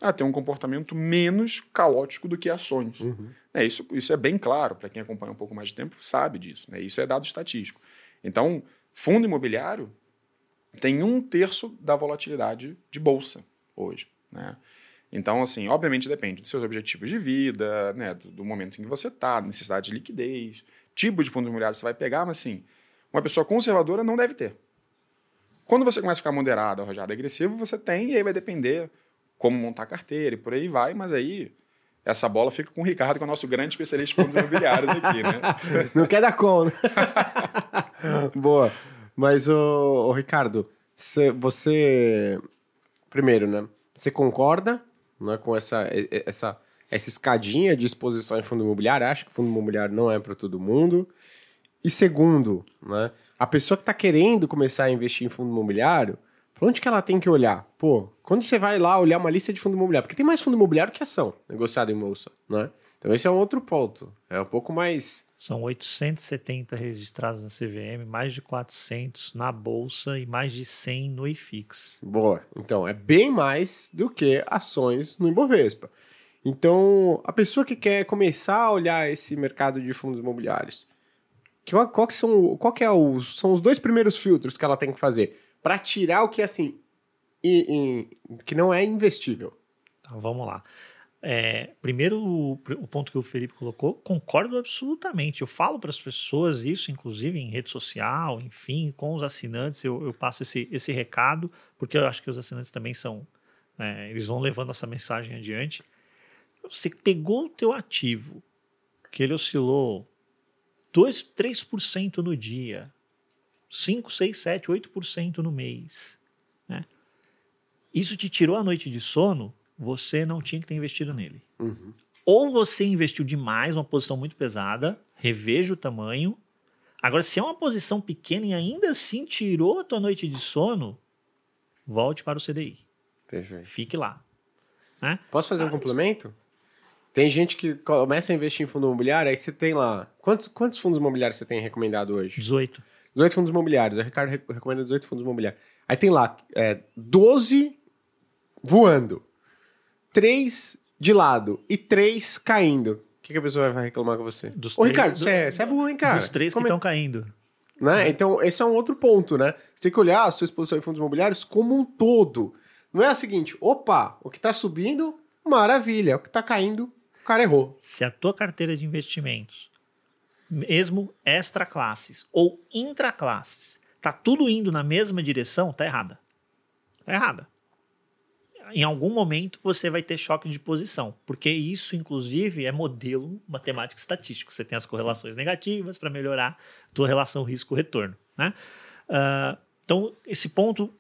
a ter um comportamento menos caótico do que ações. Uhum. É, isso, isso é bem claro, para quem acompanha um pouco mais de tempo sabe disso. Né? Isso é dado estatístico. Então, fundo imobiliário tem um terço da volatilidade de bolsa hoje. Né? Então, assim, obviamente depende dos seus objetivos de vida, né, do, do momento em que você está, necessidade de liquidez, tipo de fundo imobiliário você vai pegar, mas assim, uma pessoa conservadora não deve ter. Quando você começa a ficar moderado, arrojado, agressivo, você tem, e aí vai depender como montar a carteira e por aí vai, mas aí essa bola fica com o Ricardo, que é o nosso grande especialista em fundos imobiliários aqui, né? Não quer dar conta. Boa. Mas, o, o Ricardo, cê, você. Primeiro, né? Você concorda né, com essa, essa, essa escadinha de exposição em fundo imobiliário? Acha que fundo imobiliário não é para todo mundo? E segundo, né? A pessoa que está querendo começar a investir em fundo imobiliário, para onde que ela tem que olhar? Pô, quando você vai lá olhar uma lista de fundo imobiliário, porque tem mais fundo imobiliário que ação negociada em bolsa, né? Então esse é um outro ponto. É um pouco mais. São 870 registrados na CVM, mais de 400 na bolsa e mais de 100 no IFIX. Boa. Então é bem mais do que ações no Ibovespa. Então a pessoa que quer começar a olhar esse mercado de fundos imobiliários, qual, qual que são, qual que é os, são os dois primeiros filtros que ela tem que fazer para tirar o que assim e, e, que não é investível? Então, vamos lá. É, primeiro, o, o, ponto que o Felipe colocou, concordo absolutamente. Eu falo para as pessoas isso, inclusive em rede social, enfim, com os assinantes, eu, eu passo esse, esse recado, porque eu acho que os assinantes também são. É, eles vão levando essa mensagem adiante. Você pegou o teu ativo, que ele oscilou 2, 3% no dia, 5, 6, 7, 8% no mês. Né? Isso te tirou a noite de sono, você não tinha que ter investido nele. Uhum. Ou você investiu demais, uma posição muito pesada, reveja o tamanho. Agora, se é uma posição pequena e ainda assim tirou a tua noite de sono, volte para o CDI. Perfeito. Fique lá. Né? Posso fazer ah, um complemento? Tem gente que começa a investir em fundo imobiliário, aí você tem lá. Quantos, quantos fundos imobiliários você tem recomendado hoje? 18. 18 fundos imobiliários. O Ricardo recomenda 18 fundos imobiliários. Aí tem lá é, 12 voando, 3 de lado e 3 caindo. O que, que a pessoa vai reclamar com você? Dos Ô, Ricardo, você é, é bom, hein, cara? Dos três Como que estão é? caindo. Né? É. Então, esse é um outro ponto, né? Você tem que olhar a sua exposição em fundos imobiliários como um todo. Não é o seguinte, opa, o que está subindo, maravilha. O que está caindo, o cara errou. Se a tua carteira de investimentos, mesmo extra classes ou intra classes, tá tudo indo na mesma direção, tá errada. Tá errada. Em algum momento você vai ter choque de posição, porque isso, inclusive, é modelo matemático estatístico. Você tem as correlações negativas para melhorar a tua relação risco-retorno. Né? Uh, então, esse ponto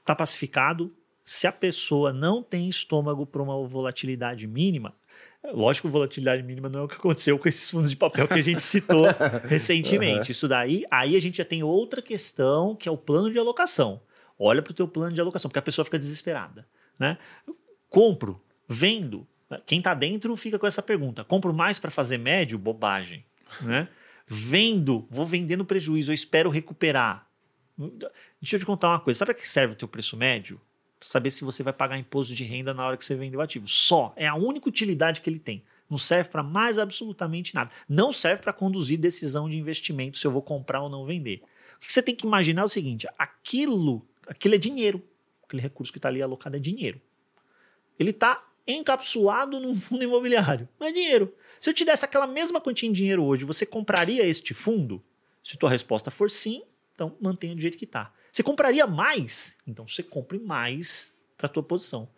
está pacificado. Se a pessoa não tem estômago para uma volatilidade mínima, Lógico, volatilidade mínima não é o que aconteceu com esses fundos de papel que a gente citou recentemente. Isso daí, aí a gente já tem outra questão, que é o plano de alocação. Olha para o teu plano de alocação, porque a pessoa fica desesperada. Né? Compro, vendo. Quem está dentro fica com essa pergunta. Compro mais para fazer médio? Bobagem. Né? Vendo, vou vender no prejuízo, eu espero recuperar. Deixa eu te contar uma coisa. Sabe para que serve o teu preço médio? saber se você vai pagar imposto de renda na hora que você vender o ativo. Só. É a única utilidade que ele tem. Não serve para mais absolutamente nada. Não serve para conduzir decisão de investimento se eu vou comprar ou não vender. O que você tem que imaginar é o seguinte: aquilo, aquilo é dinheiro. Aquele recurso que está ali alocado é dinheiro. Ele está encapsulado num fundo imobiliário. Não é dinheiro. Se eu te desse aquela mesma quantia em dinheiro hoje, você compraria este fundo? Se tua resposta for sim, então mantenha do jeito que está. Você compraria mais? Então você compre mais para a tua posição.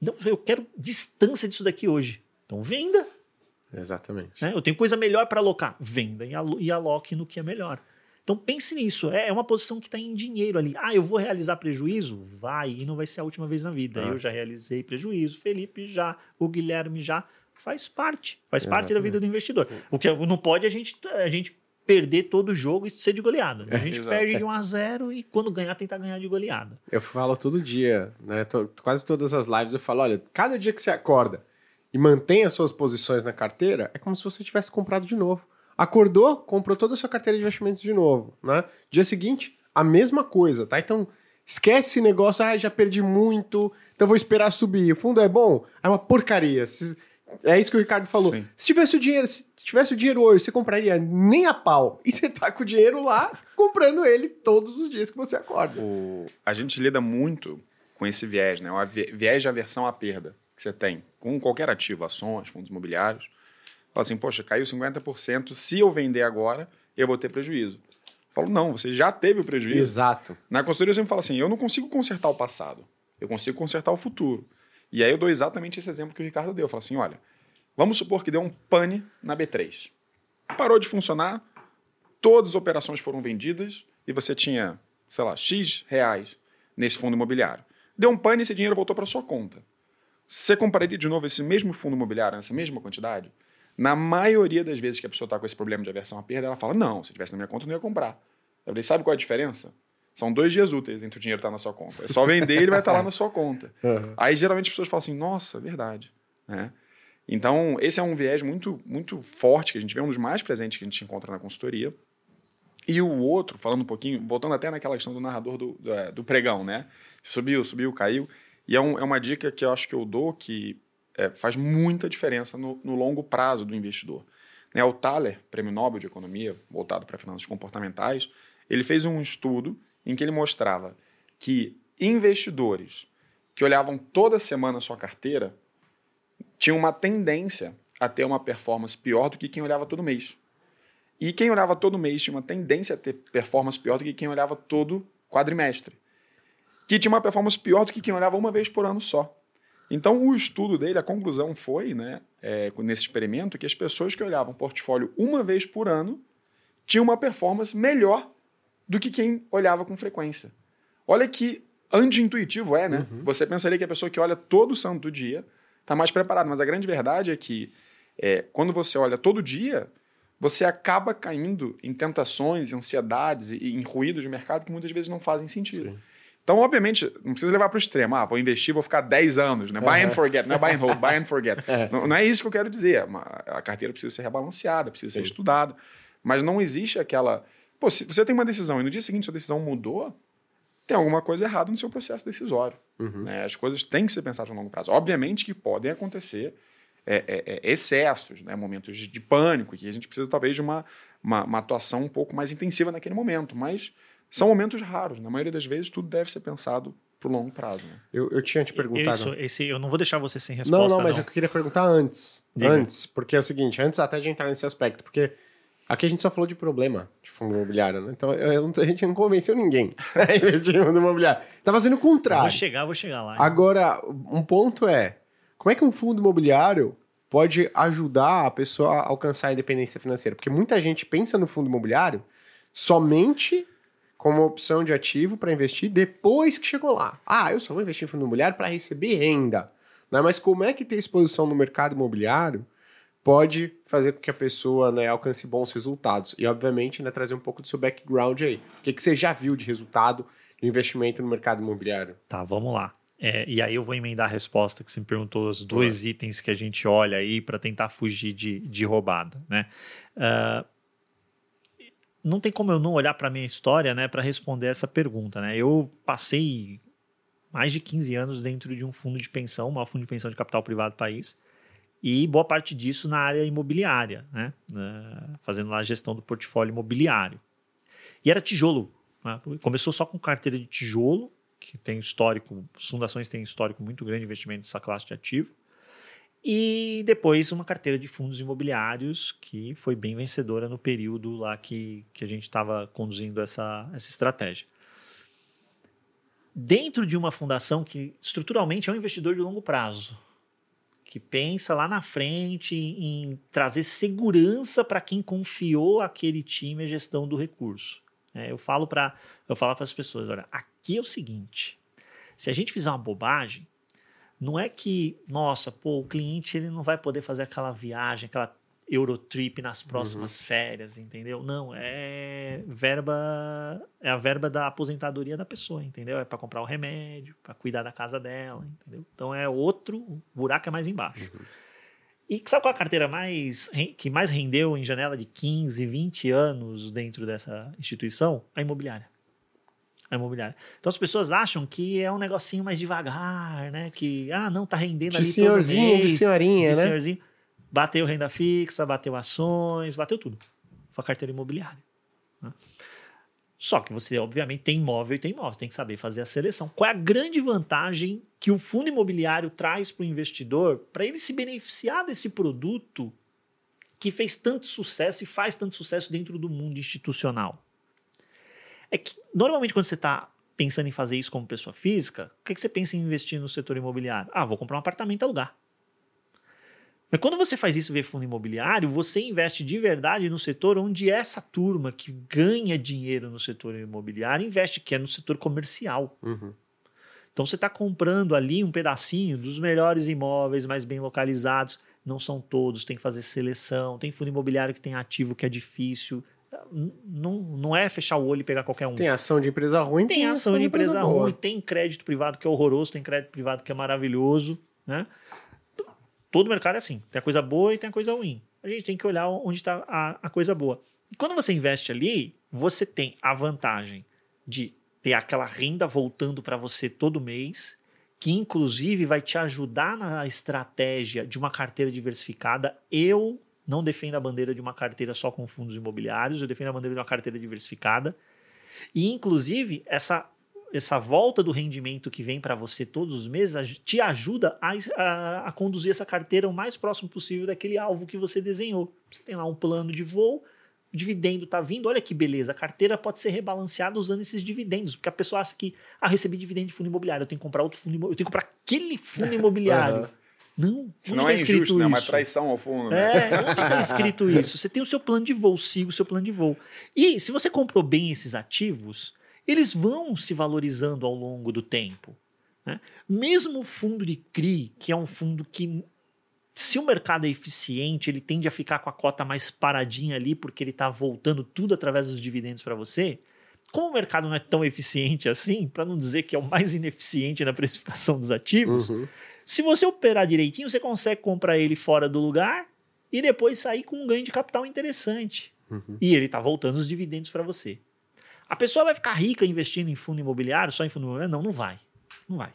Então eu quero distância disso daqui hoje. Então venda. Exatamente. Né? Eu tenho coisa melhor para alocar. Venda e aloque no que é melhor. Então pense nisso. É, é uma posição que está em dinheiro ali. Ah, eu vou realizar prejuízo? Vai, e não vai ser a última vez na vida. Ah. Eu já realizei prejuízo, Felipe já, o Guilherme já. Faz parte. Faz Exatamente. parte da vida do investidor. O que não pode a gente, a gente perder todo o jogo e ser de goleada. A gente perde de 1 a 0 e quando ganhar, tentar ganhar de goleada. Eu falo todo dia, né? quase todas as lives eu falo: olha, cada dia que você acorda e mantém as suas posições na carteira, é como se você tivesse comprado de novo. Acordou, comprou toda a sua carteira de investimentos de novo, né? Dia seguinte, a mesma coisa, tá? Então, esquece esse negócio, ah, já perdi muito, então vou esperar subir. O fundo é bom? É uma porcaria. É isso que o Ricardo falou. Sim. Se tivesse o dinheiro, se tivesse o dinheiro hoje, você compraria nem a pau. E você tá com o dinheiro lá, comprando ele todos os dias que você acorda. O... A gente lida muito com esse viés, né? O viés de aversão à perda que você tem com qualquer ativo, ações, fundos imobiliários. Fala assim, poxa, caiu 50%, se eu vender agora, eu vou ter prejuízo. Eu falo, não, você já teve o prejuízo. Exato. Na consultoria eu sempre falo assim, eu não consigo consertar o passado, eu consigo consertar o futuro. E aí eu dou exatamente esse exemplo que o Ricardo deu. Eu falo assim: olha, vamos supor que deu um pane na B3. Parou de funcionar, todas as operações foram vendidas e você tinha, sei lá, X reais nesse fundo imobiliário. Deu um pane e esse dinheiro voltou para sua conta. Você compraria de novo esse mesmo fundo imobiliário, nessa mesma quantidade? Na maioria das vezes que a pessoa está com esse problema de aversão à perda, ela fala: não, se tivesse na minha conta, eu não ia comprar. Eu falei: sabe qual é a diferença? São dois dias úteis entre o dinheiro estar tá na sua conta. É só vender ele vai estar tá lá na sua conta. Uhum. Aí geralmente as pessoas falam assim, nossa, verdade. Né? Então, esse é um viés muito, muito forte que a gente vê, um dos mais presentes que a gente encontra na consultoria. E o outro, falando um pouquinho, voltando até naquela questão do narrador do, do, é, do pregão, né? Subiu, subiu, caiu. E é, um, é, uma dica que eu acho que eu dou que é, faz muita diferença no, no, longo prazo do investidor. Né? O Thaler, Prêmio Nobel de Economia, voltado para finanças comportamentais, ele fez um estudo em que ele mostrava que investidores que olhavam toda semana a sua carteira tinham uma tendência a ter uma performance pior do que quem olhava todo mês. E quem olhava todo mês tinha uma tendência a ter performance pior do que quem olhava todo quadrimestre. Que tinha uma performance pior do que quem olhava uma vez por ano só. Então, o estudo dele, a conclusão foi, né, é, nesse experimento, que as pessoas que olhavam portfólio uma vez por ano tinham uma performance melhor do que quem olhava com frequência. Olha que anti-intuitivo é, né? Uhum. Você pensaria que a pessoa que olha todo santo dia está mais preparada, mas a grande verdade é que é, quando você olha todo dia, você acaba caindo em tentações, ansiedades e em ruídos de mercado que muitas vezes não fazem sentido. Sim. Então, obviamente, não precisa levar para o extremo. Ah, vou investir, vou ficar 10 anos, né? Buy and forget, não é buy and hold, buy and forget. É. Não, não, é isso que eu quero dizer. A carteira precisa ser rebalanceada, precisa Sim. ser estudada. Mas não existe aquela Pô, se você tem uma decisão e no dia seguinte sua decisão mudou, tem alguma coisa errada no seu processo decisório. Uhum. Né? As coisas têm que ser pensadas a longo prazo. Obviamente que podem acontecer é, é, é, excessos, né? momentos de, de, pânico, que a gente precisa talvez de uma, uma, uma, atuação um pouco mais intensiva naquele momento. Mas são momentos raros. Na maioria das vezes, tudo deve ser pensado para o longo prazo. Né? Eu, eu tinha te perguntado. Isso, esse, eu não vou deixar você sem resposta. Não, não, mas não. eu queria perguntar antes. Diga. Antes, porque é o seguinte, antes até de entrar nesse aspecto, porque Aqui a gente só falou de problema de fundo imobiliário, né? Então eu, a gente não convenceu ninguém a investir em fundo imobiliário. Tá fazendo o contrário. vou chegar, vou chegar lá. Agora, um ponto é: como é que um fundo imobiliário pode ajudar a pessoa a alcançar a independência financeira? Porque muita gente pensa no fundo imobiliário somente como opção de ativo para investir depois que chegou lá. Ah, eu só vou investir em fundo imobiliário para receber renda. Né? Mas como é que ter exposição no mercado imobiliário pode fazer com que a pessoa né, alcance bons resultados. E, obviamente, né, trazer um pouco do seu background aí. O que, que você já viu de resultado de investimento no mercado imobiliário? Tá, vamos lá. É, e aí eu vou emendar a resposta que você me perguntou, os dois itens que a gente olha aí para tentar fugir de, de roubada. Né? Uh, não tem como eu não olhar para a minha história né, para responder essa pergunta. Né? Eu passei mais de 15 anos dentro de um fundo de pensão, um fundo de pensão de capital privado do país, e boa parte disso na área imobiliária, né? Fazendo lá a gestão do portfólio imobiliário. E era tijolo. Né? Começou só com carteira de tijolo, que tem histórico, fundações têm histórico muito grande de investimento nessa classe de ativo. E depois uma carteira de fundos imobiliários que foi bem vencedora no período lá que, que a gente estava conduzindo essa, essa estratégia. Dentro de uma fundação que estruturalmente é um investidor de longo prazo, que pensa lá na frente em trazer segurança para quem confiou aquele time a gestão do recurso. É, eu falo para eu falo para as pessoas, olha, aqui é o seguinte: se a gente fizer uma bobagem, não é que, nossa, pô, o cliente ele não vai poder fazer aquela viagem, aquela Eurotrip nas próximas uhum. férias, entendeu? Não, é verba, é a verba da aposentadoria da pessoa, entendeu? É para comprar o remédio, para cuidar da casa dela, entendeu? Então é outro, o buraco é mais embaixo. Uhum. E sabe qual a carteira mais que mais rendeu em janela de 15, 20 anos dentro dessa instituição? A imobiliária. A imobiliária. Então as pessoas acham que é um negocinho mais devagar, né? Que, ah, não, tá rendendo de ali senhorzinho, todo mês. De senhorinha, de né? Senhorzinho. Bateu renda fixa, bateu ações, bateu tudo. Foi a carteira imobiliária. Né? Só que você, obviamente, tem imóvel e tem imóvel. Você tem que saber fazer a seleção. Qual é a grande vantagem que o fundo imobiliário traz para o investidor para ele se beneficiar desse produto que fez tanto sucesso e faz tanto sucesso dentro do mundo institucional? É que, normalmente, quando você está pensando em fazer isso como pessoa física, o que, que você pensa em investir no setor imobiliário? Ah, vou comprar um apartamento e alugar. Mas quando você faz isso via fundo imobiliário, você investe de verdade no setor onde essa turma que ganha dinheiro no setor imobiliário investe, que é no setor comercial. Uhum. Então você está comprando ali um pedacinho dos melhores imóveis mais bem localizados. Não são todos, tem que fazer seleção. Tem fundo imobiliário que tem ativo que é difícil. Não, não é fechar o olho e pegar qualquer um. Tem ação de empresa ruim, tem, tem ação de empresa, empresa ruim, tem crédito privado que é horroroso, tem crédito privado que é maravilhoso, né? Todo mercado é assim. Tem a coisa boa e tem a coisa ruim. A gente tem que olhar onde está a, a coisa boa. E quando você investe ali, você tem a vantagem de ter aquela renda voltando para você todo mês, que inclusive vai te ajudar na estratégia de uma carteira diversificada. Eu não defendo a bandeira de uma carteira só com fundos imobiliários, eu defendo a bandeira de uma carteira diversificada. E, inclusive, essa essa volta do rendimento que vem para você todos os meses te ajuda a, a, a, conduzir essa carteira o mais próximo possível daquele alvo que você desenhou. Você tem lá um plano de voo, o dividendo está vindo, olha que beleza, a carteira pode ser rebalanceada usando esses dividendos, porque a pessoa acha que, ah, recebi dividendo de fundo imobiliário, eu tenho que comprar outro fundo imobiliário, eu tenho que comprar aquele fundo imobiliário. Não, não tá é injusto, isso? né? É uma traição ao fundo. Né? É, onde está escrito isso? Você tem o seu plano de voo, siga o seu plano de voo. E se você comprou bem esses ativos, eles vão se valorizando ao longo do tempo. Né? Mesmo o fundo de CRI, que é um fundo que, se o mercado é eficiente, ele tende a ficar com a cota mais paradinha ali, porque ele está voltando tudo através dos dividendos para você. Como o mercado não é tão eficiente assim, para não dizer que é o mais ineficiente na precificação dos ativos, uhum. Se você operar direitinho, você consegue comprar ele fora do lugar e depois sair com um ganho de capital interessante. Uhum. E ele está voltando os dividendos para você. A pessoa vai ficar rica investindo em fundo imobiliário, só em fundo imobiliário? Não, não vai. Não vai.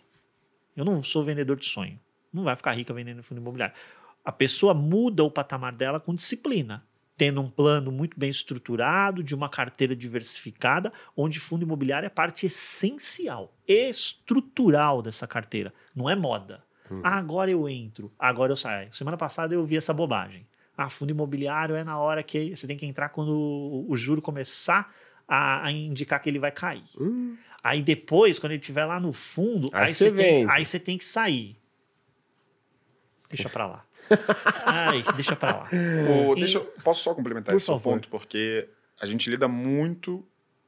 Eu não sou vendedor de sonho. Não vai ficar rica vendendo em fundo imobiliário. A pessoa muda o patamar dela com disciplina, tendo um plano muito bem estruturado, de uma carteira diversificada, onde fundo imobiliário é parte essencial, estrutural dessa carteira. Não é moda. Hum. Ah, agora eu entro, agora eu saio. Semana passada eu vi essa bobagem. Ah, fundo imobiliário é na hora que você tem que entrar quando o, o juro começar a, a indicar que ele vai cair. Hum. Aí depois, quando ele estiver lá no fundo, aí, aí você tem, aí você tem que sair. Deixa para lá. Ai, deixa para lá. O, deixa, posso só complementar esse ponto, porque a gente lida muito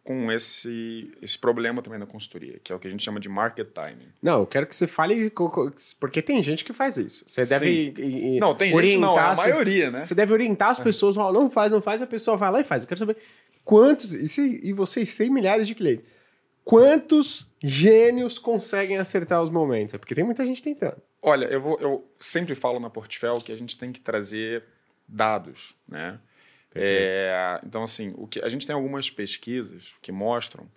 com esse, esse problema também na consultoria, que é o que a gente chama de market timing. Não, eu quero que você fale, porque tem gente que faz isso. Você deve Sim. não, tem gente não, é a maioria, né? Você deve orientar as é. pessoas, oh, não faz, não faz, a pessoa vai lá e faz. Eu quero saber quantos, e, se, e vocês têm milhares de clientes, quantos gênios conseguem acertar os momentos? Porque tem muita gente tentando. Olha, eu, vou, eu sempre falo na Portfel que a gente tem que trazer dados, né? É, então, assim, o que, a gente tem algumas pesquisas que mostram.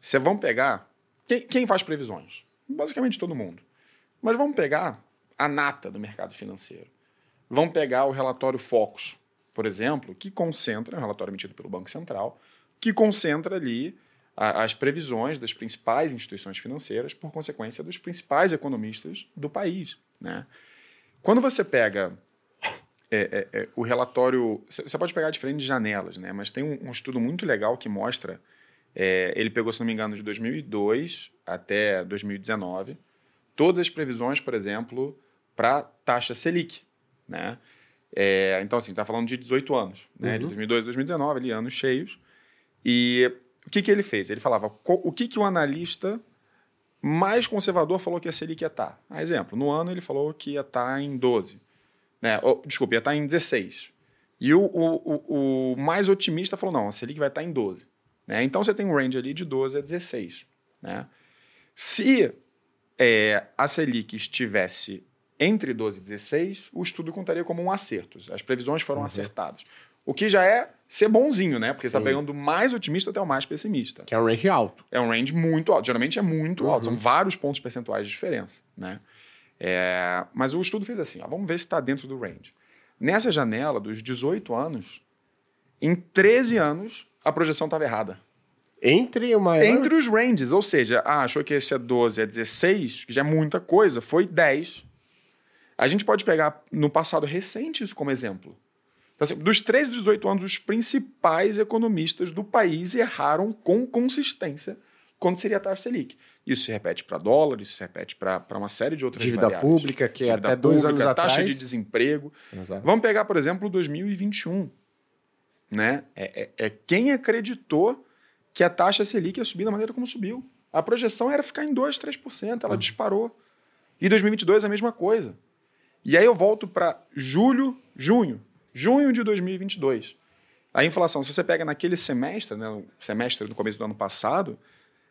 Você vão pegar. Quem, quem faz previsões? Basicamente todo mundo. Mas vamos pegar a nata do mercado financeiro. Vamos pegar o relatório Focus, por exemplo, que concentra, é um relatório emitido pelo Banco Central, que concentra ali as previsões das principais instituições financeiras, por consequência dos principais economistas do país. Né? Quando você pega é, é, é, o relatório. Você pode pegar diferentes janelas, né? Mas tem um, um estudo muito legal que mostra. É, ele pegou, se não me engano, de 2002 até 2019, todas as previsões, por exemplo, para taxa Selic, né? É, então, assim, está falando de 18 anos, né? Uhum. De 2002 a 2019, ali, anos cheios. E o que, que ele fez? Ele falava o que, que o analista mais conservador falou que a Selic ia estar. Tá. exemplo, no ano ele falou que ia estar tá em 12. Né? Oh, desculpa, ia estar tá em 16. E o, o, o, mais otimista falou: não, a Selic vai estar tá em 12. Né? Então você tem um range ali de 12 a 16. Né? Se é, a Selic estivesse entre 12 e 16, o estudo contaria como um acerto. As previsões foram uhum. acertadas. O que já é ser bonzinho, né? Porque você está pegando do mais otimista até o mais pessimista. Que é um range alto. É um range muito alto. Geralmente é muito uhum. alto. São vários pontos percentuais de diferença, né? É, mas o estudo fez assim: ó, vamos ver se está dentro do range. Nessa janela dos 18 anos, em 13 anos, a projeção estava errada. Entre o maior... Entre os ranges, ou seja, ah, achou que esse é 12, é 16, que já é muita coisa, foi 10. A gente pode pegar no passado recente isso como exemplo. Então, assim, dos 13 e 18 anos, os principais economistas do país erraram com consistência quando seria a taxa Selic. Isso se repete para dólar, isso se repete para uma série de outras Dívida variáveis. pública, que é Dívida até dois pública, anos taxa atrás. Taxa de desemprego. Exato. Vamos pegar, por exemplo, 2021. Né? É, é, é, quem acreditou que a taxa Selic ia subir da maneira como subiu. A projeção era ficar em 2, 3%, ela uhum. disparou. E 2022 a mesma coisa. E aí eu volto para julho, junho. Junho de 2022. A inflação, se você pega naquele semestre, né, semestre do começo do ano passado,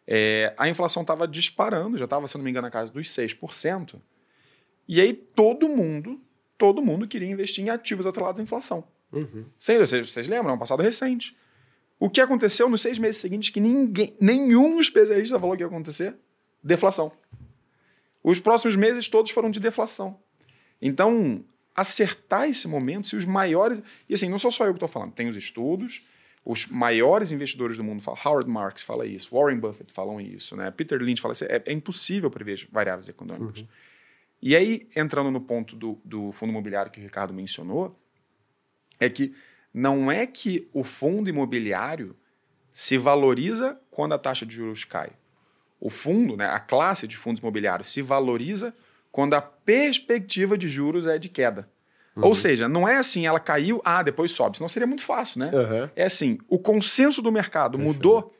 é, a inflação estava disparando, já estava, se não me engano, na casa dos 6%. E aí todo mundo, todo mundo queria investir em ativos atrelados à inflação. Uhum. Vocês, vocês lembram? É um passado recente. O que aconteceu nos seis meses seguintes que ninguém, nenhum especialista falou que ia acontecer? Deflação. Os próximos meses todos foram de deflação. Então, acertar esse momento, se os maiores. E assim, não sou só eu que estou falando, tem os estudos, os maiores investidores do mundo falam, Howard Marks fala isso, Warren Buffett falam isso, né? Peter Lynch fala isso, é, é impossível prever variáveis econômicas. Uhum. E aí, entrando no ponto do, do fundo imobiliário que o Ricardo mencionou, é que não é que o fundo imobiliário se valoriza quando a taxa de juros cai. O fundo, né, a classe de fundos imobiliários se valoriza quando a perspectiva de juros é de queda. Uhum. Ou seja, não é assim, ela caiu, ah, depois sobe. Senão seria muito fácil, né? Uhum. É assim, o consenso do mercado Perfeito. mudou,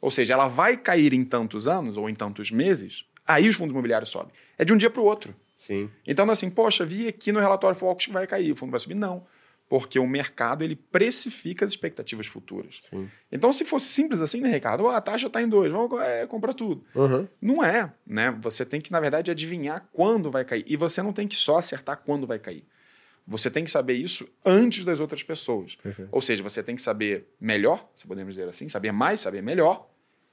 ou seja, ela vai cair em tantos anos ou em tantos meses, aí os fundos imobiliários sobem. É de um dia para o outro. Sim. Então, assim, poxa, vi aqui no relatório Focus que vai cair, o fundo vai subir. Não. Porque o mercado ele precifica as expectativas futuras. Sim. Então, se fosse simples assim, né, Ricardo? Ah, a taxa está em dois, vamos é, comprar tudo. Uhum. Não é, né? Você tem que, na verdade, adivinhar quando vai cair. E você não tem que só acertar quando vai cair. Você tem que saber isso antes das outras pessoas. Perfeito. Ou seja, você tem que saber melhor, se podemos dizer assim, saber mais, saber melhor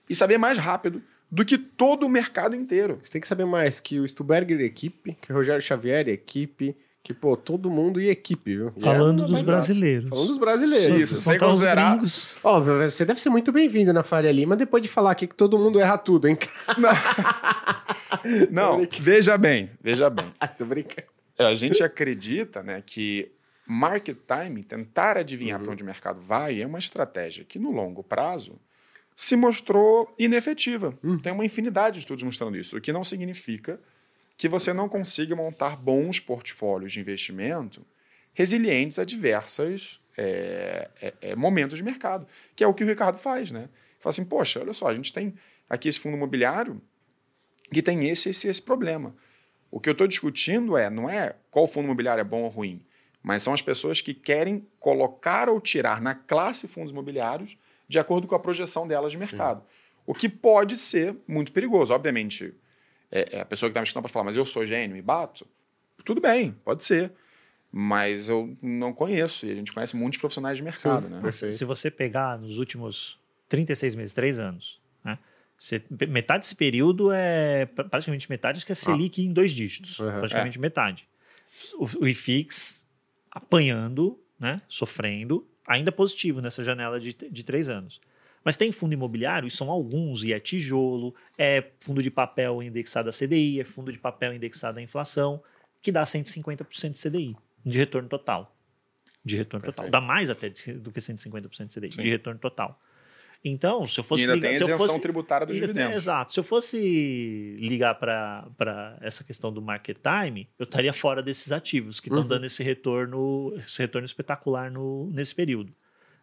e saber mais rápido do que todo o mercado inteiro. Você tem que saber mais que o Stuberger equipe, que o Rogério Xavier equipe, que, pô, todo mundo e equipe, viu? Falando é, dos brasileiros. Falando dos brasileiros. Isso, sem considerar. Ó, oh, você deve ser muito bem-vindo na Faria Lima depois de falar aqui que todo mundo erra tudo, hein? Não, Não veja bem, veja bem. Tô brincando. É, a gente acredita né, que market timing, tentar adivinhar uhum. para onde o mercado vai, é uma estratégia que no longo prazo se mostrou inefetiva. Uhum. Tem uma infinidade de estudos mostrando isso, o que não significa que você não consiga montar bons portfólios de investimento resilientes a diversos é, é, é, momentos de mercado, que é o que o Ricardo faz, né? Fala assim, poxa, olha só, a gente tem aqui esse fundo imobiliário que tem esse, esse, esse problema. O que eu estou discutindo é, não é qual fundo imobiliário é bom ou ruim, mas são as pessoas que querem colocar ou tirar na classe fundos imobiliários de acordo com a projeção delas de mercado. Sim. O que pode ser muito perigoso. Obviamente, é, é a pessoa que está me escutando para falar, mas eu sou gênio e bato. Tudo bem, pode ser. Mas eu não conheço, e a gente conhece muitos profissionais de mercado. Sim, né? Se você pegar nos últimos 36 meses, 3 anos, metade desse período é praticamente metade, acho que é Selic ah. em dois dígitos, uhum. praticamente é. metade. O, o IFIX apanhando, né, sofrendo, ainda positivo nessa janela de, de três anos. Mas tem fundo imobiliário, e são alguns, e é tijolo, é fundo de papel indexado a CDI, é fundo de papel indexado à inflação, que dá 150% de CDI, de retorno total. De retorno Perfeito. total. Dá mais até do que 150% de CDI, Sim. de retorno total. Então, se eu fosse. E ainda ligar, tem a isenção fosse, tributária dos dividendos. exato. Se eu fosse ligar para essa questão do market time, eu estaria fora desses ativos que estão uhum. dando esse retorno, esse retorno espetacular no, nesse período.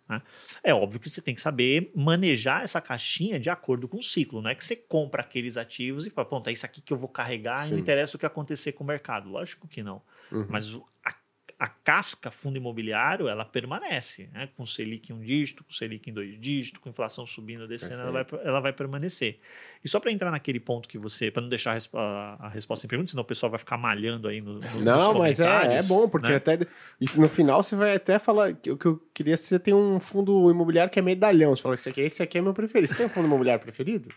Né? É óbvio que você tem que saber manejar essa caixinha de acordo com o ciclo. Não é que você compra aqueles ativos e fala, pronto, é isso aqui que eu vou carregar Sim. e não interessa o que acontecer com o mercado. Lógico que não. Uhum. Mas a a casca fundo imobiliário ela permanece, né? com Selic em um dígito, com Selic em dois dígitos, com inflação subindo, descendo, ela vai, ela vai permanecer. E só para entrar naquele ponto que você, para não deixar a, resp a, resposta em pergunta, senão o pessoal vai ficar malhando aí no, no Não, mas é, é bom, porque né? até isso no final você vai até falar que o que eu queria você tem um fundo imobiliário que é medalhão, você fala, esse aqui, esse aqui é meu preferido. Você tem um fundo imobiliário preferido?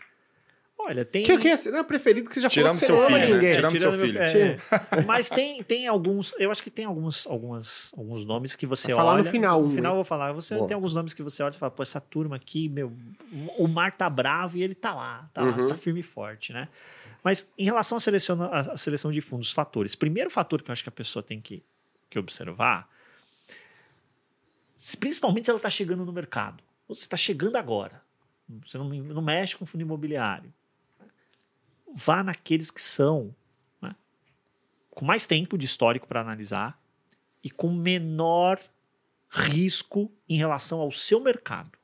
Olha, tem. Que, que é, não é preferido que você já Tirando falou que ama filho, ninguém. Né? Tirando, Tirando seu filho. É, mas tem, tem alguns. Eu acho que tem alguns, alguns, alguns nomes que você Vai olha. falar no final. No final eu vou falar. Você Boa. tem alguns nomes que você olha e fala, pô, essa turma aqui, meu. O mar tá bravo e ele tá lá. Tá, uhum. tá firme e forte, né? Mas em relação à seleção, à seleção de fundos, fatores. Primeiro fator que eu acho que a pessoa tem que, que observar, principalmente se ela está chegando no mercado. Você está chegando agora. Você não, não mexe com fundo imobiliário vá naqueles que são né, com mais tempo de histórico para analisar e com menor risco em relação ao seu mercado.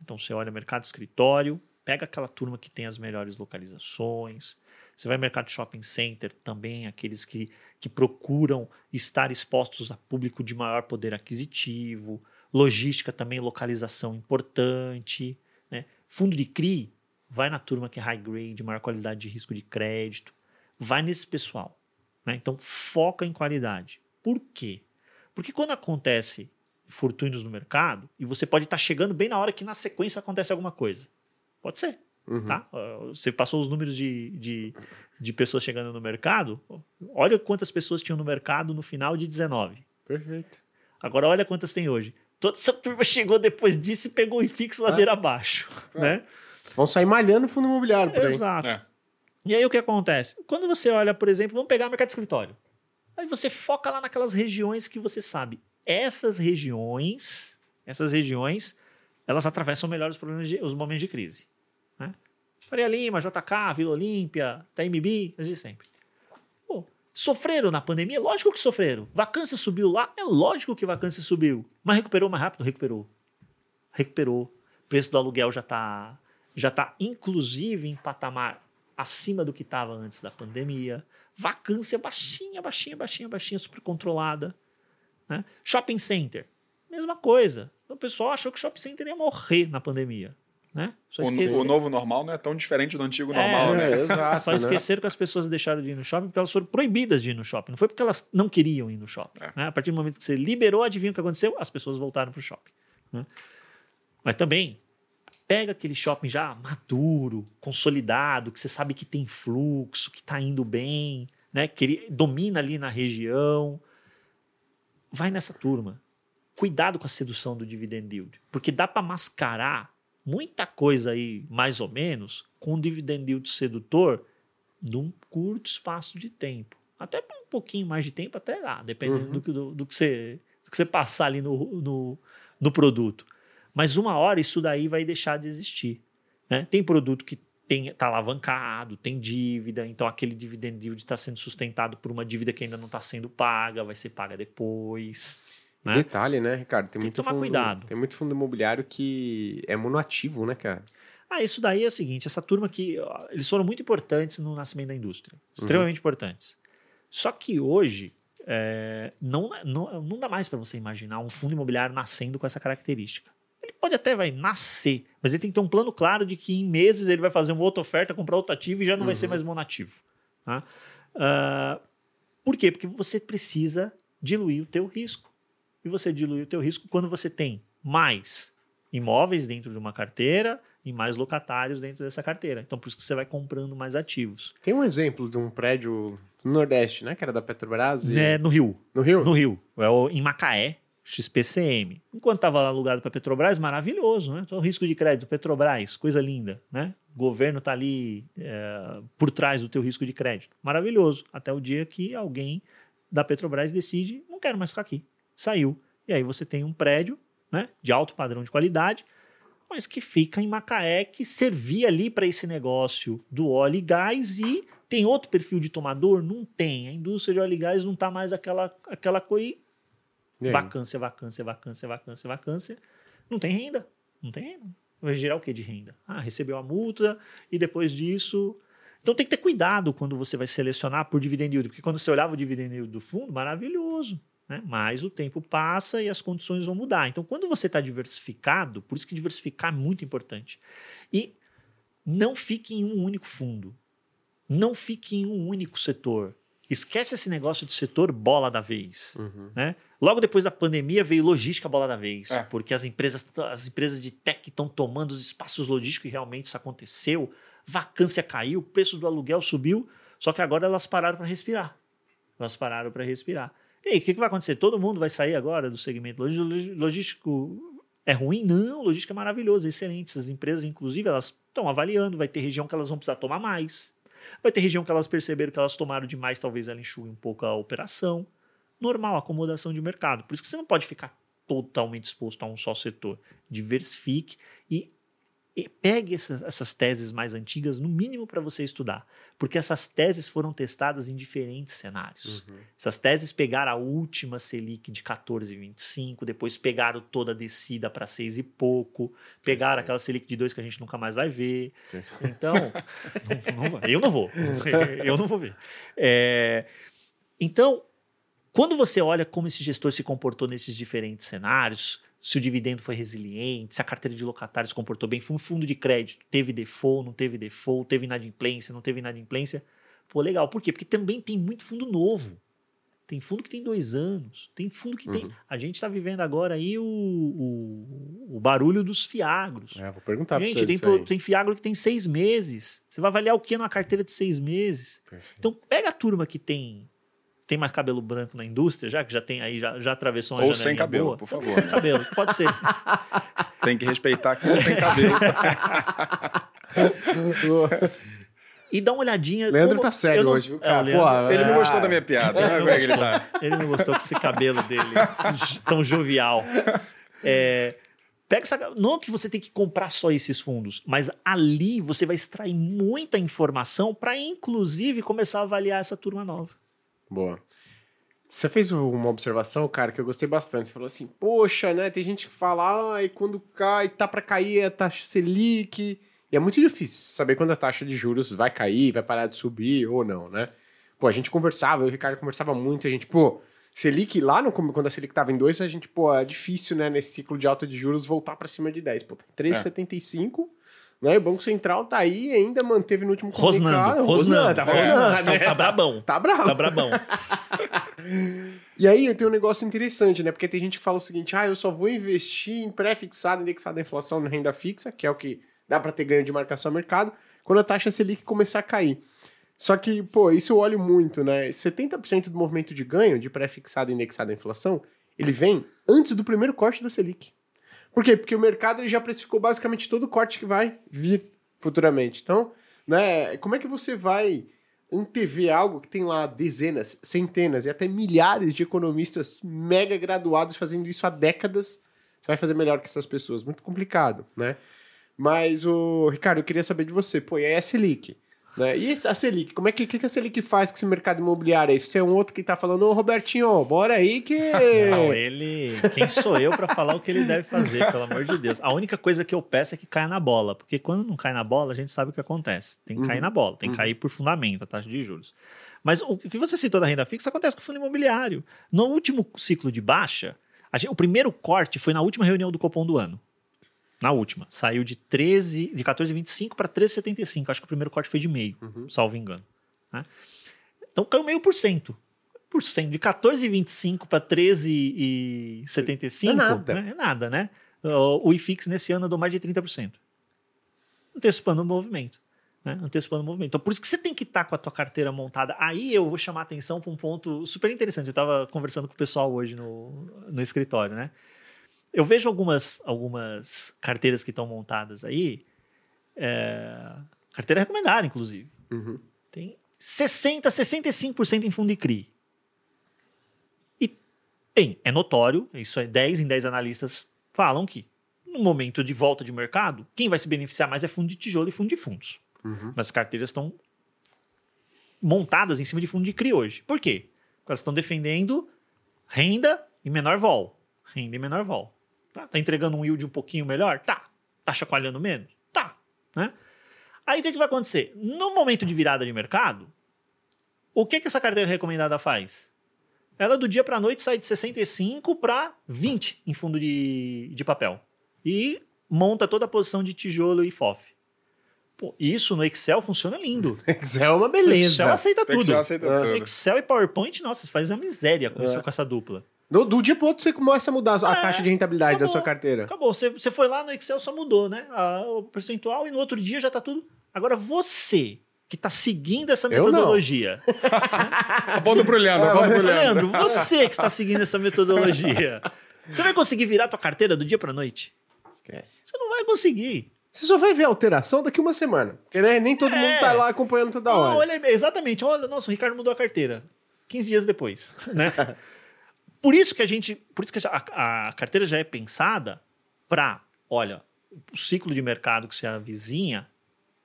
Então você olha mercado escritório, pega aquela turma que tem as melhores localizações. Você vai no mercado shopping center também, aqueles que, que procuram estar expostos a público de maior poder aquisitivo. Logística também, localização importante. Né? Fundo de CRI, vai na turma que é high grade, maior qualidade de risco de crédito, vai nesse pessoal. Né? Então, foca em qualidade. Por quê? Porque quando acontece fortunos no mercado, e você pode estar chegando bem na hora que na sequência acontece alguma coisa. Pode ser. Uhum. Tá? Você passou os números de, de, de, pessoas chegando no mercado. Olha quantas pessoas tinham no mercado no final de 19. Perfeito. Agora olha quantas tem hoje. Toda essa turma chegou depois disso e pegou o fixo ladeira ah. abaixo. Ah. Né? Vão sair malhando o fundo imobiliário por aí. Exato. É. E aí o que acontece? Quando você olha, por exemplo, vamos pegar o mercado de escritório. Aí você foca lá naquelas regiões que você sabe. Essas regiões, essas regiões, elas atravessam melhor os, problemas de, os momentos de crise. Né? Faria Lima, JK, Vila Olímpia, TMB, de sempre. Pô, sofreram na pandemia? Lógico que sofreram. Vacância subiu lá? É lógico que vacância subiu. Mas recuperou mais rápido? Recuperou. Recuperou. O preço do aluguel já está já está inclusive em patamar acima do que estava antes da pandemia. Vacância baixinha, baixinha, baixinha, baixinha, super controlada. Né? Shopping center, mesma coisa. O pessoal achou que o shopping center ia morrer na pandemia. Né? O, o, novo normal não é tão diferente do antigo normal. É, né? é, exato, Só né? esqueceram né? que as pessoas deixaram de ir no shopping porque elas foram proibidas de ir no shopping. Não foi porque elas não queriam ir no shopping. É. Né? A partir do momento que você liberou, adivinha o que aconteceu? As pessoas voltaram para o shopping. Né? Mas também Pega aquele shopping já maduro, consolidado, que você sabe que tem fluxo, que está indo bem, né? que ele domina ali na região. Vai nessa turma. Cuidado com a sedução do dividend yield, porque dá para mascarar muita coisa aí, mais ou menos, com um dividend yield sedutor num curto espaço de tempo. Até um pouquinho mais de tempo, até lá, dependendo uhum. do, do, do, que você, do que você passar ali no, no, no produto. Mas uma hora isso daí vai deixar de existir. Né? Tem produto que está alavancado, tem dívida, então aquele dividend yield está sendo sustentado por uma dívida que ainda não está sendo paga, vai ser paga depois. Né? Detalhe, né, Ricardo? Tem, Tem muito fundo, cuidado. Tem muito fundo imobiliário que é monoativo, né, cara? Ah, isso daí é o seguinte, essa turma que eles foram muito importantes no nascimento da indústria, extremamente importantes. Só que hoje é, não, não, não dá mais para você imaginar um fundo imobiliário nascendo com essa característica. Pode até vai nascer, mas ele tem que ter um plano claro de que em meses ele vai fazer uma outra oferta, comprar outro ativo e já não vai ser mais monativo. Tá? Ah, por quê? Porque você precisa diluir o teu risco. E você dilui o teu risco quando você tem mais imóveis dentro de uma carteira e mais locatários dentro dessa carteira. Então, por isso que você vai comprando mais ativos. Tem um exemplo de um prédio no Nordeste, né? Que era da Petrobras. E... É, no Rio. No Rio? No Rio. É o, em Macaé, XPCM. Enquanto estava alugado para Petrobras, maravilhoso, né? Então, risco de crédito, Petrobras, coisa linda, né? O governo está ali é, por trás do teu risco de crédito. Maravilhoso. Até o dia que alguém da Petrobras decide, não quero mais ficar aqui. Saiu. E aí você tem um prédio né, de alto padrão de qualidade, mas que fica em Macaé, que servia ali para esse negócio do óleo e gás e tem outro perfil de tomador? Não tem. A indústria de óleo e gás não está mais aquela, aquela coisa. Vacância, vacância, vacância, vacância, vacância. Não tem renda. Não tem renda. Vai gerar o que de renda? Ah, recebeu a multa e depois disso. Então tem que ter cuidado quando você vai selecionar por dividend yield, porque quando você olhava o dividend yield do fundo, maravilhoso. Né? Mas o tempo passa e as condições vão mudar. Então, quando você está diversificado, por isso que diversificar é muito importante. E não fique em um único fundo. Não fique em um único setor. Esquece esse negócio de setor bola da vez. Uhum. Né? Logo depois da pandemia veio logística bola da vez, É. porque as empresas, as empresas de tech estão tomando os espaços logísticos e realmente isso aconteceu. Vacância caiu, o preço do aluguel subiu, só que agora elas pararam para respirar. Elas pararam para respirar. E aí, o que, que vai acontecer? Todo mundo vai sair agora do segmento logí- logí- logístico? É ruim? Não, logística é maravilhoso, é excelente. Essas empresas, inclusive, elas estão avaliando, vai ter região que elas vão precisar tomar mais. Vai ter região que elas perceberam que elas tomaram demais, talvez ela enxugue um pouco a operação normal, acomodação de mercado. Por isso que você não pode ficar totalmente exposto a um só setor. Diversifique e, e pegue essas, essas teses mais antigas, no mínimo para você estudar. Porque essas teses foram testadas em diferentes cenários. Essas teses pegaram a última Selic de 14,25, depois pegaram toda a descida para 6 e pouco, pegaram aquela Selic de 2 que a gente nunca mais vai ver. Então, não- não eu não vou. Eu não vou ver. É, então, quando você olha como esse gestor se comportou nesses diferentes cenários, se o dividendo foi resiliente, se a carteira de locatários se comportou bem, foi um fundo de crédito, teve default, não teve default, teve inadimplência, não teve inadimplência. Pô, legal. Por quê? Porque também tem muito fundo novo. Tem fundo que tem dois anos, tem fundo que tem. Uhum. A gente está vivendo agora aí o, o, o barulho dos fiagros. É, vou perguntar pra Gente, você tem, pro- tem fiagro que tem seis meses. Você vai avaliar o que numa carteira de seis meses? Perfeito. Então, pega a turma que tem tem mais cabelo branco na indústria, já que já tem aí, já, já atravessou uma Ou sem cabelo, boa. por favor. Sem cabelo, pode ser. Tem que respeitar quem não tem cabelo. E dá uma olhadinha. Leandro como- tá sério não- hoje, viu, É, cara? o Leandro- Pô, Ele não gostou da minha piada. Ele né? não, Como é que ele gostou. tá? Ele não gostou com esse cabelo dele tão jovial. É, pega essa, não que você tem que comprar só esses fundos, mas ali você vai extrair muita informação para, inclusive, começar a avaliar essa turma nova. Boa. Você fez uma observação, cara, que eu gostei bastante. Você falou assim, poxa, né? Tem gente que fala, ai, quando cai, tá pra cair a taxa Selic. E é muito difícil saber quando a taxa de juros vai cair, vai parar de subir ou não, né? Pô, a gente conversava, eu e o Ricardo conversava muito, a gente, pô, Selic lá, no, quando a Selic tava em 2, a gente, pô, é difícil, né, nesse ciclo de alta de juros voltar pra cima de 10. Pô, tá 3,75, né? O Banco Central tá aí e ainda manteve no último Rosnando, rosnando, tá rosnando. Tá, né? tá brabão. Tá bravo. Tá brabão. E aí tem um negócio interessante, né? Porque tem gente que fala o seguinte: ah, eu só vou investir em pré-fixado, indexado à inflação na renda fixa, que é o que dá para ter ganho de marcação ao mercado, quando a taxa Selic começar a cair. Só que, pô, isso eu olho muito, né? 70% do movimento de ganho de pré-fixado e indexado à inflação, ele vem antes do primeiro corte da Selic. Por quê? Porque o mercado ele já precificou basicamente todo o corte que vai vir futuramente. Então, né, como é que você vai antever algo que tem lá dezenas, centenas e até milhares de economistas mega graduados fazendo isso há décadas? Você vai fazer melhor que essas pessoas. Muito complicado, né? Mas, o Ricardo, eu queria saber de você. Pô, e a Selic? Né? E a Selic, como é que, que, que a Selic faz com esse mercado imobiliário você é um outro que tá falando, ô Robertinho, bora aí que. Não, ele. Quem sou eu para falar o que ele deve fazer, pelo amor de Deus? A única coisa que eu peço é que caia na bola, porque quando não cai na bola, a gente sabe o que acontece. Tem que cair Uhum. na bola, tem que Uhum. cair por fundamento, a taxa de juros. Mas o que você citou da renda fixa acontece com o fundo imobiliário. No último ciclo de baixa, gente- o primeiro corte foi na última reunião do Copom do ano. Na última. Saiu de 13, de 14,25 para 13,75. Acho que o primeiro corte foi de meio, Uhum. salvo engano. né? Então caiu meio por cento. Por cento. De 14,25 para 13,75 É nada. Né? É nada, né? O IFIX nesse ano andou mais de 30%. Antecipando o movimento. Né? Antecipando o movimento. Então, por isso que você tem que estar com a tua carteira montada. Aí eu vou chamar a atenção para um ponto super interessante. Eu estava conversando com o pessoal hoje no, no escritório, né? Eu vejo algumas, algumas carteiras que estão montadas aí. é, carteira recomendada, inclusive. Uhum. Tem 60, 65% em fundo de CRI. E, bem, é notório, isso é 10 em 10 analistas falam que no momento de volta de mercado, quem vai se beneficiar mais é fundo de tijolo e fundo de fundos. Uhum. Mas as carteiras estão montadas em cima de fundo de CRI hoje. Por quê? Porque elas estão defendendo renda e menor vol. Renda e menor vol. Tá, tá entregando um yield um pouquinho melhor? Tá. Tá chacoalhando menos? Tá. Né? Aí o que, que vai acontecer? No momento de virada de mercado, o que, que essa carteira recomendada faz? Ela do dia para noite sai de 65 para 20 em fundo de, de papel. E monta toda a posição de tijolo e FOF. Pô, isso no Excel funciona lindo. Excel é uma O beleza. Excel aceita Excel tudo. aceita É. tudo. Excel e PowerPoint, nossa, você faz uma miséria com, É. isso- com essa dupla. Do, do dia pro outro você começa a mudar a É, taxa de rentabilidade da acabou. sua carteira. Acabou. Você, você foi lá no Excel, só mudou, né? A- o percentual e no outro dia já tá tudo. Agora, você que tá seguindo essa metodologia. Aponta pro Leandro, aponta pro Leandro, Leandro. você que está seguindo essa metodologia. Você vai conseguir virar tua carteira do dia para noite? Esquece. Você não vai conseguir. Você só vai ver a alteração daqui uma semana. Porque né, nem todo É. mundo tá lá acompanhando toda Ah, hora. olha, exatamente. Olha, nossa, o Ricardo mudou a carteira. 15 dias depois, né? Por isso que a gente, por isso que a, a carteira já é pensada para, olha, o ciclo de mercado que se avizinha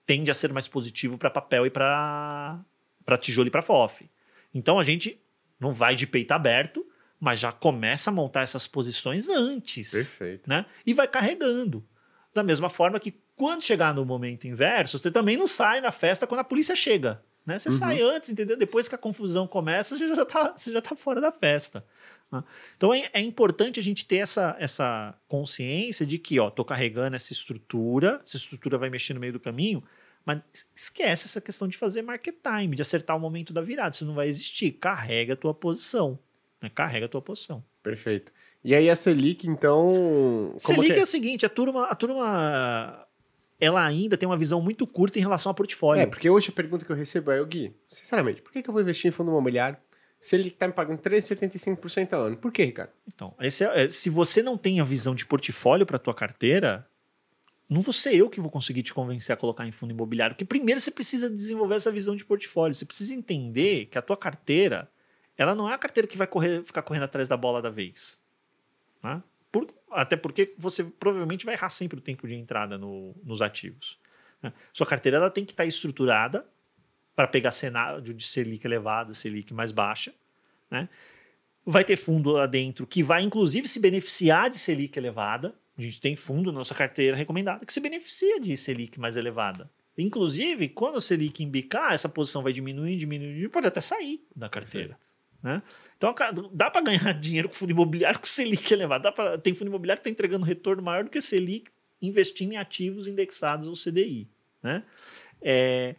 tende a ser mais positivo para papel e para para tijolo e para FOF. Então a gente não vai de peito aberto, mas já começa a montar essas posições antes Perfeito. né? E vai carregando. Da mesma forma que quando chegar no momento inverso, você também não sai na festa quando a polícia chega. Né? Você Uhum. sai antes, entendeu? Depois que a confusão começa, você já está já tá fora da festa. Né? Então é, é importante a gente ter essa, essa consciência de que, ó, tô carregando essa estrutura, essa estrutura vai mexer no meio do caminho, mas esquece essa questão de fazer market time, de acertar o momento da virada. Isso não vai existir. Carrega a tua posição. Né? Carrega a tua posição. Perfeito. E aí a Selic, então. Selic que é o seguinte, a turma, a turma ela ainda tem uma visão muito curta em relação a portfólio. É, porque hoje a pergunta que eu recebo é, o Gui, sinceramente, por que, que eu vou investir em fundo imobiliário se ele tá me pagando 13,75% ao ano? Por que, Ricardo? Então, é- é- se você não tem a visão de portfólio para tua carteira, não vou ser eu que vou conseguir te convencer a colocar em fundo imobiliário, porque primeiro você precisa desenvolver essa visão de portfólio, você precisa entender que a tua carteira, ela não é a carteira que vai correr, ficar correndo atrás da bola da vez. né? Por- até porque você provavelmente vai errar sempre o tempo de entrada no- nos ativos. né? Sua carteira ela tem que estar estruturada para pegar cenário de Selic elevada, Selic mais baixa. Né? Vai ter fundo lá dentro que vai, inclusive, se beneficiar de Selic elevada. A gente tem fundo na nossa carteira recomendada que se beneficia de Selic mais elevada. Inclusive, quando a Selic embicar, essa posição vai diminuir, diminuir, pode até sair da carteira. Né? Então, dá para ganhar dinheiro com fundo imobiliário com Selic elevado. Dá pra, tem fundo imobiliário que está entregando retorno maior do que Selic investindo em ativos indexados ao CDI. Né? É,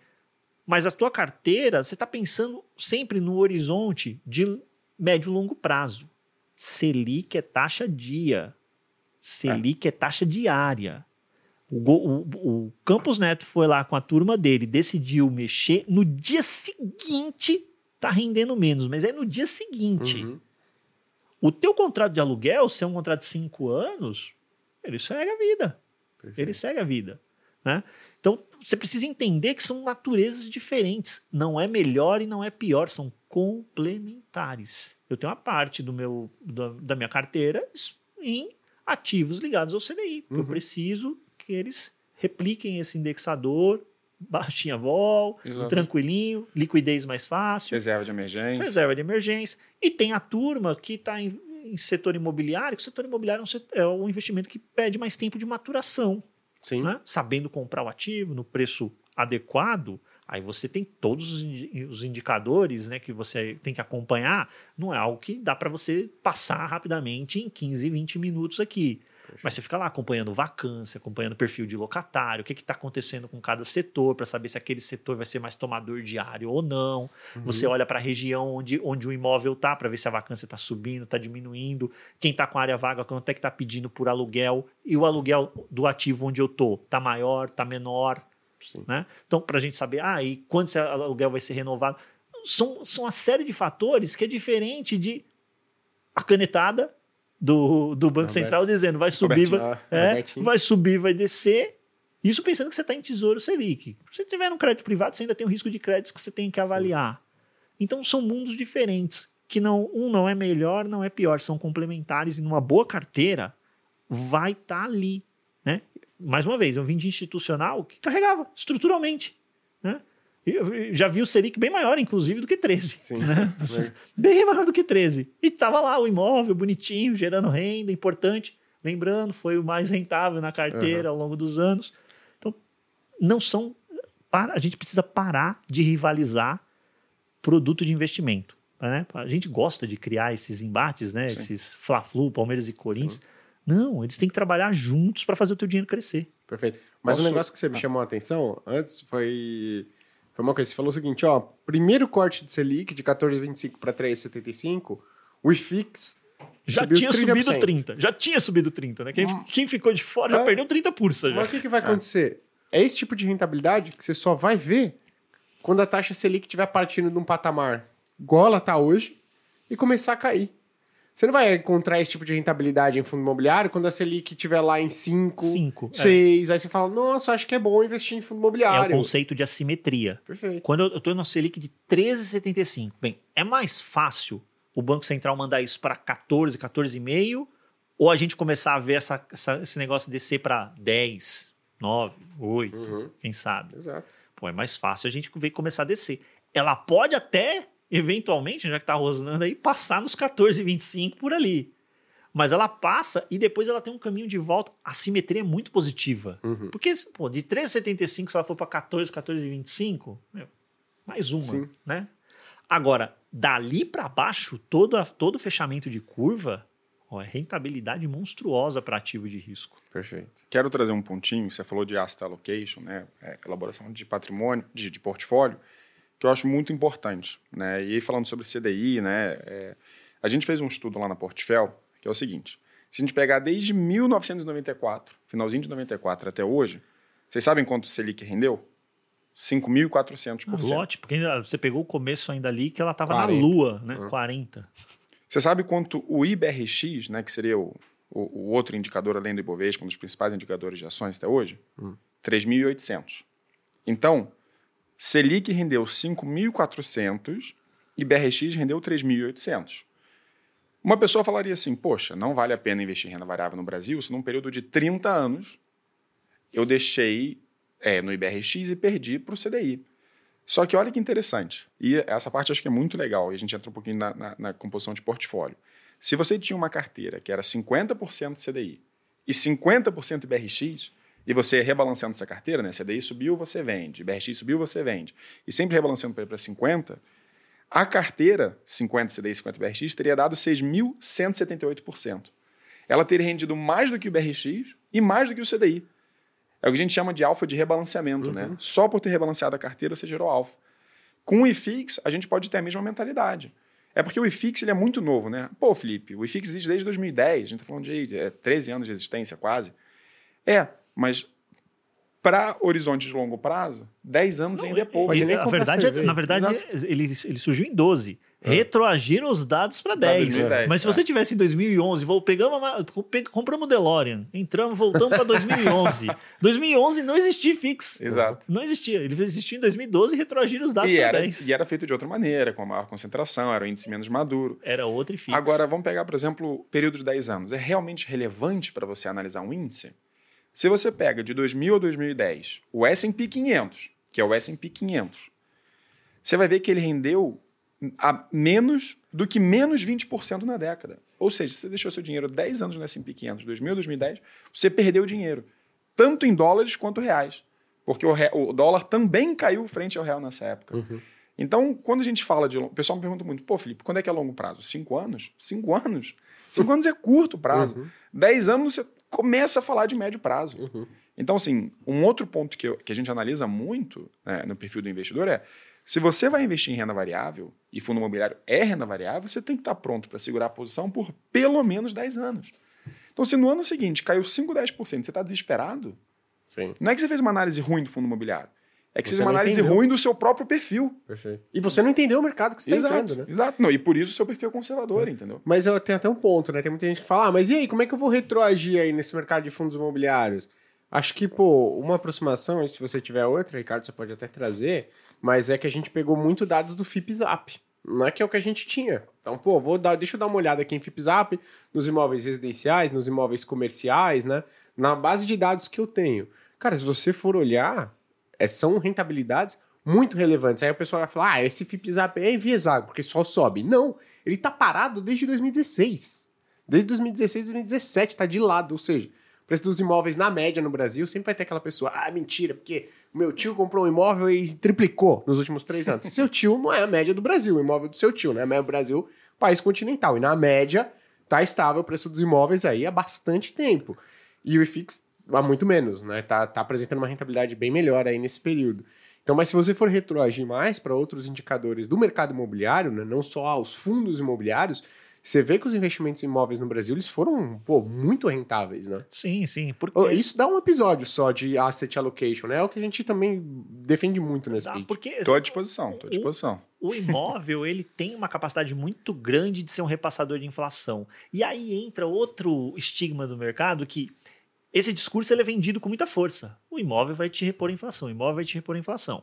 mas a tua carteira, você está pensando sempre no horizonte de médio e longo prazo. Selic é taxa dia. Selic é, taxa diária. O, o- o Campos Neto foi lá com a turma dele, decidiu mexer. No dia seguinte, tá rendendo menos, mas é no dia seguinte. Uhum. O teu contrato de aluguel, se é um contrato de cinco anos, ele segue a vida. Ele segue a vida. Né? Então, você precisa entender que são naturezas diferentes. Não é melhor e não é pior, são complementares. Eu tenho uma parte do meu, da, da minha carteira em ativos ligados ao CDI. Uhum. Eu preciso que eles repliquem esse indexador baixinha vol, Exato. tranquilinho, liquidez mais fácil, Reserva de emergência. reserva de emergência. E tem a turma que está em, em setor imobiliário, que o setor imobiliário é um, é um investimento que pede mais tempo de maturação Sim. né? sabendo comprar o ativo no preço adequado, aí você tem todos os indi- os indicadores né, que você tem que acompanhar. Não é algo que dá para você passar rapidamente em 15, 20 minutos aqui. Mas você fica lá acompanhando vacância, acompanhando perfil de locatário, o que está acontecendo com cada setor, para saber se aquele setor vai ser mais tomador diário ou não. Você olha para a região onde, onde o imóvel está, para ver se a vacância está subindo, está diminuindo. Quem está com área vaga, quanto é que está pedindo por aluguel. E o aluguel do ativo onde eu estou, está maior, está menor. Né? Então, para a gente saber, ah, e quando esse aluguel vai ser renovado. São, são uma série de fatores que é diferente de a canetada do, do Banco Roberto. Central dizendo vai subir, vai, é, vai subir, vai descer. Isso pensando que você está em Tesouro Selic. Se você tiver um crédito privado, você ainda tem um risco de créditos que você tem que avaliar. Então são mundos diferentes, que não um não é melhor, não é pior, são complementares e numa boa carteira vai estar ali, né? Mais uma vez, eu vim de institucional que carregava estruturalmente, né? Já vi o Selic bem maior, inclusive, do que 13 Sim. né? Ver- bem maior do que 13. E tava lá o imóvel bonitinho, gerando renda, importante. Lembrando, foi o mais rentável na carteira ao longo dos anos. Então, não são. Para, a gente precisa parar de rivalizar produto de investimento. Né? A gente gosta de criar esses embates, né? Sim. esses Fla-Flu, Palmeiras e Corinthians. Não, eles têm que trabalhar juntos para fazer o teu dinheiro crescer. Perfeito. Mas Posso- um negócio que você me Ah. chamou a atenção antes foi. Foi uma coisa, você falou o seguinte, ó, primeiro corte de Selic de 14,25 para 3,75, o IFIX Já tinha 30%. subido 30. Já tinha subido 30, né? Quem, Hum. quem ficou de fora já Ah. perdeu 30 pulsa já. Mas o que, que vai acontecer? É esse tipo de rentabilidade que você só vai ver quando a taxa Selic estiver partindo de um patamar igual ela está hoje e começar a cair. Você não vai encontrar esse tipo de rentabilidade em fundo imobiliário quando a Selic estiver lá em 5, 5. 6, aí você fala, nossa, acho que é bom investir em fundo É o imobiliário. conceito de assimetria. Perfeito. Quando eu estou no Selic de 13,75, bem, é mais fácil o Banco Central mandar isso para 14, 14,5 ou a gente começar a ver essa, essa- esse negócio descer para 10, 9, 8, Uhum, quem sabe? exato. Pô, é mais fácil a gente ver começar a descer. Ela pode até, eventualmente, já que está rosnando aí, passar nos 14,25 por ali. Mas ela passa e depois ela tem um caminho de volta. A simetria é muito positiva. Uhum. Porque, pô, de 13,75, se ela for para 14, 14,25, meu, mais uma, Sim. né? Agora, dali para baixo, todo, todo fechamento de curva, ó, é rentabilidade monstruosa para ativo de risco. Perfeito. Quero trazer um pontinho, você falou de asset allocation, né? é, elaboração de patrimônio, de, de portfólio, que eu acho muito importante. Né? E aí falando sobre CDI, né? é, a gente fez um estudo lá na Portfel, que é o seguinte, se a gente pegar desde 1994, finalzinho de 94 até hoje, vocês sabem quanto o Selic rendeu? 5.400%. Lote, porque ainda- você pegou o começo ainda ali que ela estava na 40. lua, né? Uhum. 40. Você sabe quanto o IBRX, né, que seria o, o, o outro indicador além do Ibovespa, um dos principais indicadores de ações até hoje? Hum. 3.800. Então, Selic rendeu 5.400, IBRX rendeu 3.800. Uma pessoa falaria assim, poxa, não vale a pena investir em renda variável no Brasil se num período de 30 anos eu deixei é, no IBRX e perdi para o CDI. Só que olha que interessante, e essa parte eu acho que é muito legal, e a gente entra um pouquinho na, na- na composição de portfólio. Se você tinha uma carteira que era 50% CDI e 50% IBRX, e você rebalanceando essa carteira, né? CDI subiu, você vende, IBRX subiu, você vende, e sempre rebalanceando para 50%, a carteira 50 CDI e 50 IBRX teria dado 6.178%. Ela teria rendido mais do que o IBRX e mais do que o CDI. É o que a gente chama de alfa de rebalanceamento, Uhum. né? Só por ter rebalanceado a carteira você gerou alfa. Com o IFIX, a gente pode ter a mesma mentalidade. É porque o IFIX ele é muito novo, né? Pô, Felipe, o IFIX existe desde 2010, a gente está falando de é, 13 anos de existência quase. É, mas para horizonte de longo prazo, 10 anos ainda é pouco. E nem a verdade, é- na verdade, Exato. ele, ele surgiu em 12. É. Retroagiram os dados para Pra 10. 2010, Mas se é. você tivesse em 2011, vou, pegamos, compramos o DeLorean, entramos, voltamos para 2011. 2011 não existia fix. Exato. Não existia. Ele existia em 2012 e retroagiram os dados E para era, 10. e era feito de outra maneira, com maior concentração, era um índice menos maduro. Era outro e fix. Agora, vamos pegar, por exemplo, o período de 10 anos. É realmente relevante para você analisar um índice? Se você pega de 2000 a 2010 o S&P 500, que é o S&P 500, você vai ver que ele rendeu a menos do que menos 20% na década. Ou seja, você deixou seu dinheiro 10 anos no S&P 500, 2000, 2010, você perdeu dinheiro, tanto em dólares quanto reais. Porque o, re... o dólar também caiu frente ao real nessa época. Uhum. Então, quando a gente fala de. O pessoal me pergunta muito, pô, Felipe, quando é que é longo prazo? Cinco anos? Cinco anos? Cinco anos é curto prazo. Uhum. Dez anos você começa a falar de médio prazo. Uhum. Então, assim, um outro ponto que, eu, que a gente analisa muito né, no perfil do investidor é: se você vai investir em renda variável, e fundo imobiliário é renda variável, você tem que estar pronto para segurar a posição por pelo menos 10 anos. Então, se no ano seguinte caiu 5, 10%, você está desesperado, Sim. não é que você fez uma análise ruim do fundo imobiliário. É que você fez uma análise entendeu. ruim do seu próprio perfil. Perfeito. E você não entendeu o mercado que você está entrando, né? exato. Não, e por isso o seu perfil é conservador, entendeu? Mas eu tenho até um ponto, né? Tem muita gente que fala, ah, mas e aí, como é que eu vou retroagir aí nesse mercado de fundos imobiliários? Acho que, pô, uma aproximação, se você tiver outra, Ricardo, você pode até trazer, mas é que a gente pegou muito dados do FIPZAP, não é que é o que a gente tinha. Então, pô, vou dar, deixa eu dar uma olhada aqui em FIPZAP, nos imóveis residenciais, nos imóveis comerciais, né? Na base de dados que eu tenho. Cara, se você for olhar, é, são rentabilidades muito relevantes. Aí o pessoal vai falar, ah, esse FIPZAP é enviesado, porque só sobe. Não, ele tá parado desde 2016. Desde 2016, 2017, tá de lado. Ou seja, o preço dos imóveis na média no Brasil sempre vai ter aquela pessoa, ah, mentira, porque meu tio comprou um imóvel e triplicou nos últimos três anos. seu tio não é a média do Brasil, o imóvel do seu tio, né? A média do Brasil, país continental. E na média, tá estável o preço dos imóveis aí há bastante tempo. E o IFIX há muito menos, né? Tá, tá apresentando uma rentabilidade bem melhor aí nesse período. Então, mas se você for retroagir mais para outros indicadores do mercado imobiliário, né, não só aos fundos imobiliários, você vê que os investimentos em imóveis no Brasil eles foram pô, muito rentáveis, né? Sim, sim. Porque, Isso dá um episódio só de asset allocation, né? É o que a gente também defende muito nesse dá, pitch. porque Estou à disposição, estou à disposição. o imóvel ele tem uma capacidade muito grande de ser um repassador de inflação. E aí entra outro estigma do mercado que esse discurso ele é vendido com muita força. O imóvel vai te repor a inflação, o imóvel vai te repor a inflação.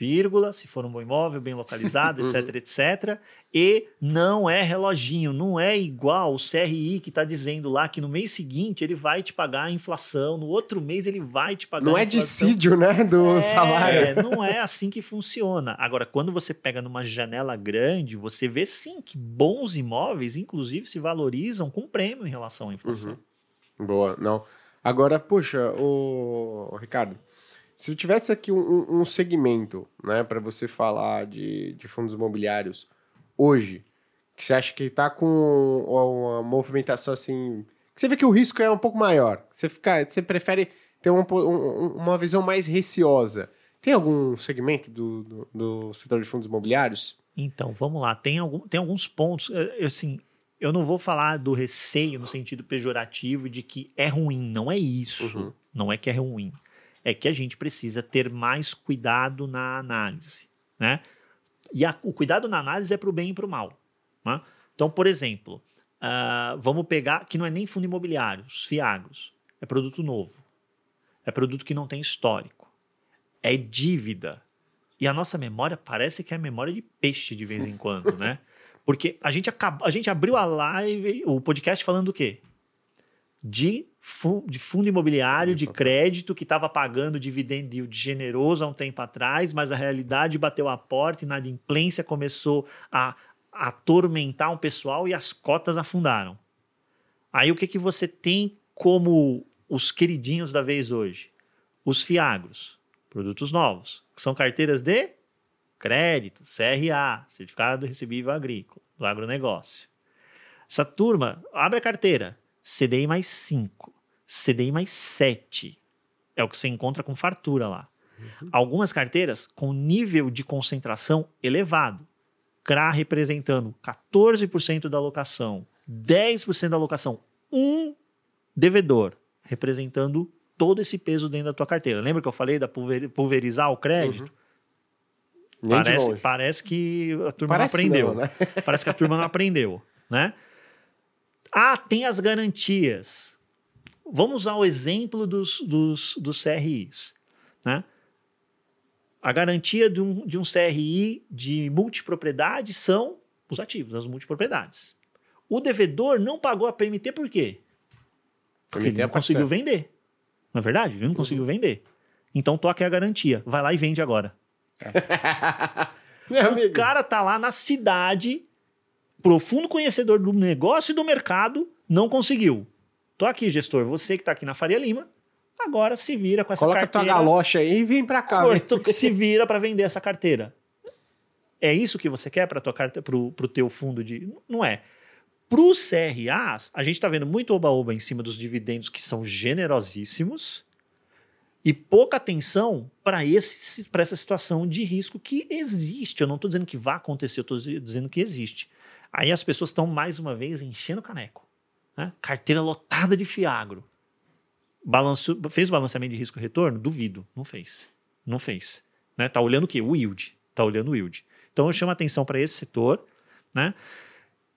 Vírgula, se for um bom imóvel, bem localizado, etc, etc. E não é reloginho, não é igual o CRI que está dizendo lá que no mês seguinte ele vai te pagar a inflação, no outro mês ele vai te pagar Não é dissídio, né, do É, salário. não é assim que funciona. Agora, quando você pega numa janela grande, você vê sim que bons imóveis, inclusive, se valorizam com prêmio em relação à inflação. Boa, não. Agora, poxa, o Ricardo, se tivesse aqui um, um- segmento, né, para você falar de, de fundos imobiliários hoje, que você acha que está com uma movimentação assim, que você vê que o risco é um pouco maior, você fica, você prefere ter uma, um- um- uma visão mais receosa. Tem algum segmento do, do, do setor de fundos imobiliários? Então, vamos lá. Tem, algum, tem alguns pontos. eh, Assim, eu não vou falar do receio no sentido pejorativo de que é ruim. Não é isso. Uhum. Não é que é ruim. É que a gente precisa ter mais cuidado na análise. Né? E a- o cuidado na análise é para o bem e para o mal. né? Então, por exemplo, ah, vamos pegar, que não é nem fundo imobiliário, os FIAGROS. É produto novo. É produto que não tem histórico. É dívida. E a nossa memória parece que é a memória de peixe de vez em quando, né? Porque a gente, acabou, a gente abriu a live, o podcast falando do quê? De, fu- de fundo imobiliário, de crédito, que estava pagando dividendo generoso há um tempo atrás, mas a realidade bateu a porta e na inadimplência começou a, a atormentar um pessoal e as cotas afundaram. Aí o que, que você tem como os queridinhos da vez hoje? Os fiagros, produtos novos, que são carteiras de crédito, CRA, Certificado Recebível Agrícola, do agronegócio. Essa turma, abre a carteira, CDI mais 5, CDI mais 7, é o que você encontra com fartura lá. Algumas carteiras com nível de concentração elevado. CRA representando 14% da alocação, 10% da alocação, um devedor representando todo esse peso dentro da tua carteira. Lembra que eu falei da pulver- pulverizar o crédito? Nem de Parece, longe. parece que a turma Parece não aprendeu. não, né? Parece que a turma não aprendeu, né? Ah, tem as garantias. Vamos usar o exemplo dos, dos, dos CRIs, né? A garantia de um, de um CRI de multipropriedade são os ativos, as multipropriedades. O devedor não pagou a PMT por quê? Porque PMT ele é não conseguiu parcela. vender. Não é verdade? Ele não conseguiu vender. Então toque a garantia. Vai lá e vende agora. Meu O amigo. cara tá lá na cidade, profundo conhecedor do negócio e do mercado, não conseguiu. Tô aqui, gestor. Você que tá aqui na Faria Lima, agora se vira com essa Coloca tua carteira. galocha aí e vem pra cá. Corto, se vira para vender essa carteira. É isso que você quer para tua carta, pro, pro teu fundo de, não é. Para os CRAs, a gente está vendo muito oba-oba em cima dos dividendos que são generosíssimos e pouca atenção para essa situação de risco que existe. Eu não estou dizendo que vai acontecer, eu estou dizendo que existe. Aí as pessoas estão mais uma vez enchendo o caneco. né? Carteira lotada de fiagro. Balanço, fez o balanceamento de risco e retorno? Duvido. Não fez. Não fez. Né? Tá olhando o quê? O yield. Tá olhando o yield. Então eu chamo atenção para esse setor. Né?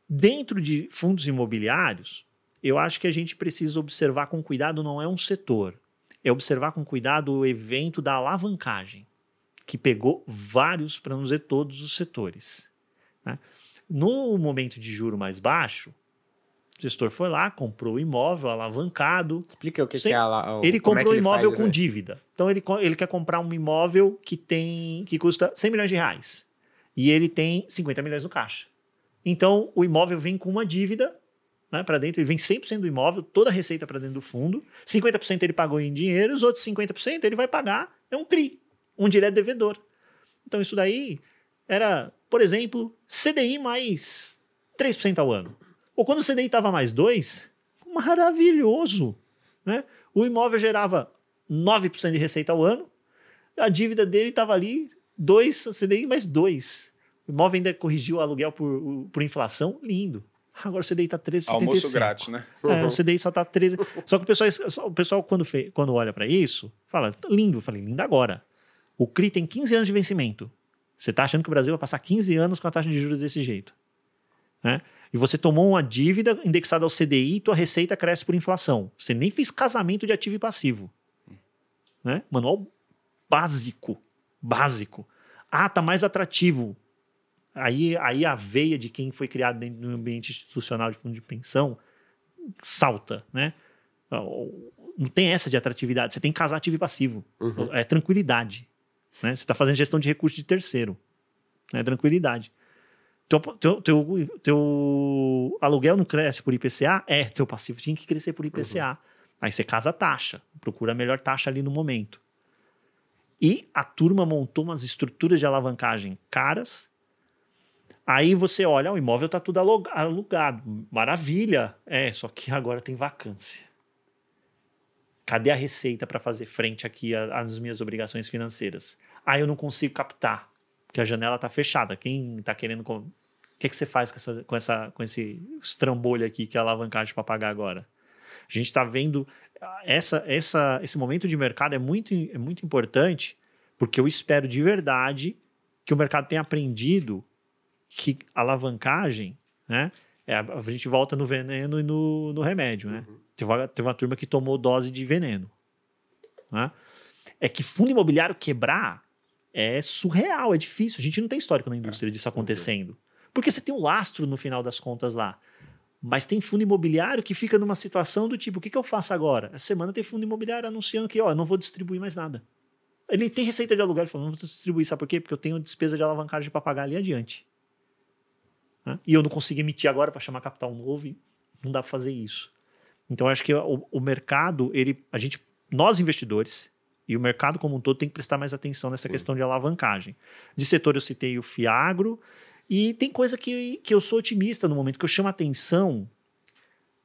Dentro de fundos imobiliários, eu acho que a gente precisa observar com cuidado, não é um setor. É observar com cuidado o evento da alavancagem, que pegou vários, para não dizer todos os setores. né? No momento de juro mais baixo, o gestor foi lá, comprou o imóvel alavancado, Explica o que, Sim. que é a, o- ele é comprou que o imóvel com dívida. Então ele, ele quer comprar um imóvel que tem que custa 100 milhões de reais. E ele tem 50 milhões no caixa. Então o imóvel vem com uma dívida né, para dentro, ele vem 100% do imóvel, toda a receita para dentro do fundo. 50% ele pagou em dinheiro, os outros 50% ele vai pagar, é um CRI, onde ele é devedor. Então isso daí era, por exemplo, CDI mais 3% ao ano. Ou quando o CDI estava mais 2, maravilhoso. Né? O imóvel gerava 9% de receita ao ano, a dívida dele estava ali 2 CDI mais 2. O imóvel ainda corrigiu o aluguel por, por inflação, lindo. Agora o CDI está 13,75. Almoço grátis, né? É, o CDI só tá 13. Só que o pessoal, o pessoal quando, fe- quando olha para isso, fala, "Tá lindo. Eu falei, lindo agora. O CRI tem 15 anos de vencimento. Você tá achando que o Brasil vai passar 15 anos com a taxa de juros desse jeito. Né? E você tomou uma dívida indexada ao CDI e tua receita cresce por inflação. Você nem fez casamento de ativo e passivo. Né? Manual básico. Básico. Ah, tá mais atrativo. Aí, aí a veia de quem foi criado dentro do ambiente institucional de fundo de pensão salta, né? Não tem essa de atratividade. Você tem que casar ativo e passivo. Uhum. É tranquilidade. Né? Você está fazendo gestão de recursos de terceiro. É tranquilidade. Teu, teu, teu, teu aluguel não cresce por IPCA? É, teu passivo tinha que crescer por IPCA. Aí você casa a taxa, procura a melhor taxa ali no momento. E a turma montou umas estruturas de alavancagem caras. Aí você olha, "Ah, o imóvel está tudo alu- alugado. Maravilha. É, só que agora tem vacância. Cadê a receita para fazer frente aqui às minhas obrigações financeiras? Ah, eu não consigo captar, porque a janela está fechada. Quem está querendo. O que, que você faz com, essa, com, essa, com esse estrambolho aqui que é a alavancagem para pagar agora? A gente está vendo. ah, Essa, essa, esse momento de mercado é muito, é muito importante, porque eu espero de verdade que o mercado tenha aprendido que alavancagem, né? É, a gente volta no veneno e no, no remédio, né? Teve, uma, teve uma turma que tomou dose de veneno. Né? É que fundo imobiliário quebrar é surreal, é difícil. A gente não tem histórico na indústria disso acontecendo. Porque você tem um lastro no final das contas lá. Mas tem fundo imobiliário que fica numa situação do tipo: o que, que eu faço agora? Essa semana tem fundo imobiliário anunciando que, ó, eu não vou distribuir mais nada. Ele tem receita de aluguel, ele falou: não vou distribuir, sabe por quê? Porque eu tenho despesa de alavancagem para pagar ali adiante. Né? E eu não consigo emitir agora para chamar capital novo e não dá para fazer isso. Então, eu acho que o, o mercado, ele, a gente, nós investidores e o mercado como um todo tem que prestar mais atenção nessa questão de alavancagem. De setor, eu citei o Fiagro, e tem coisa que, que eu sou otimista no momento, que eu chamo atenção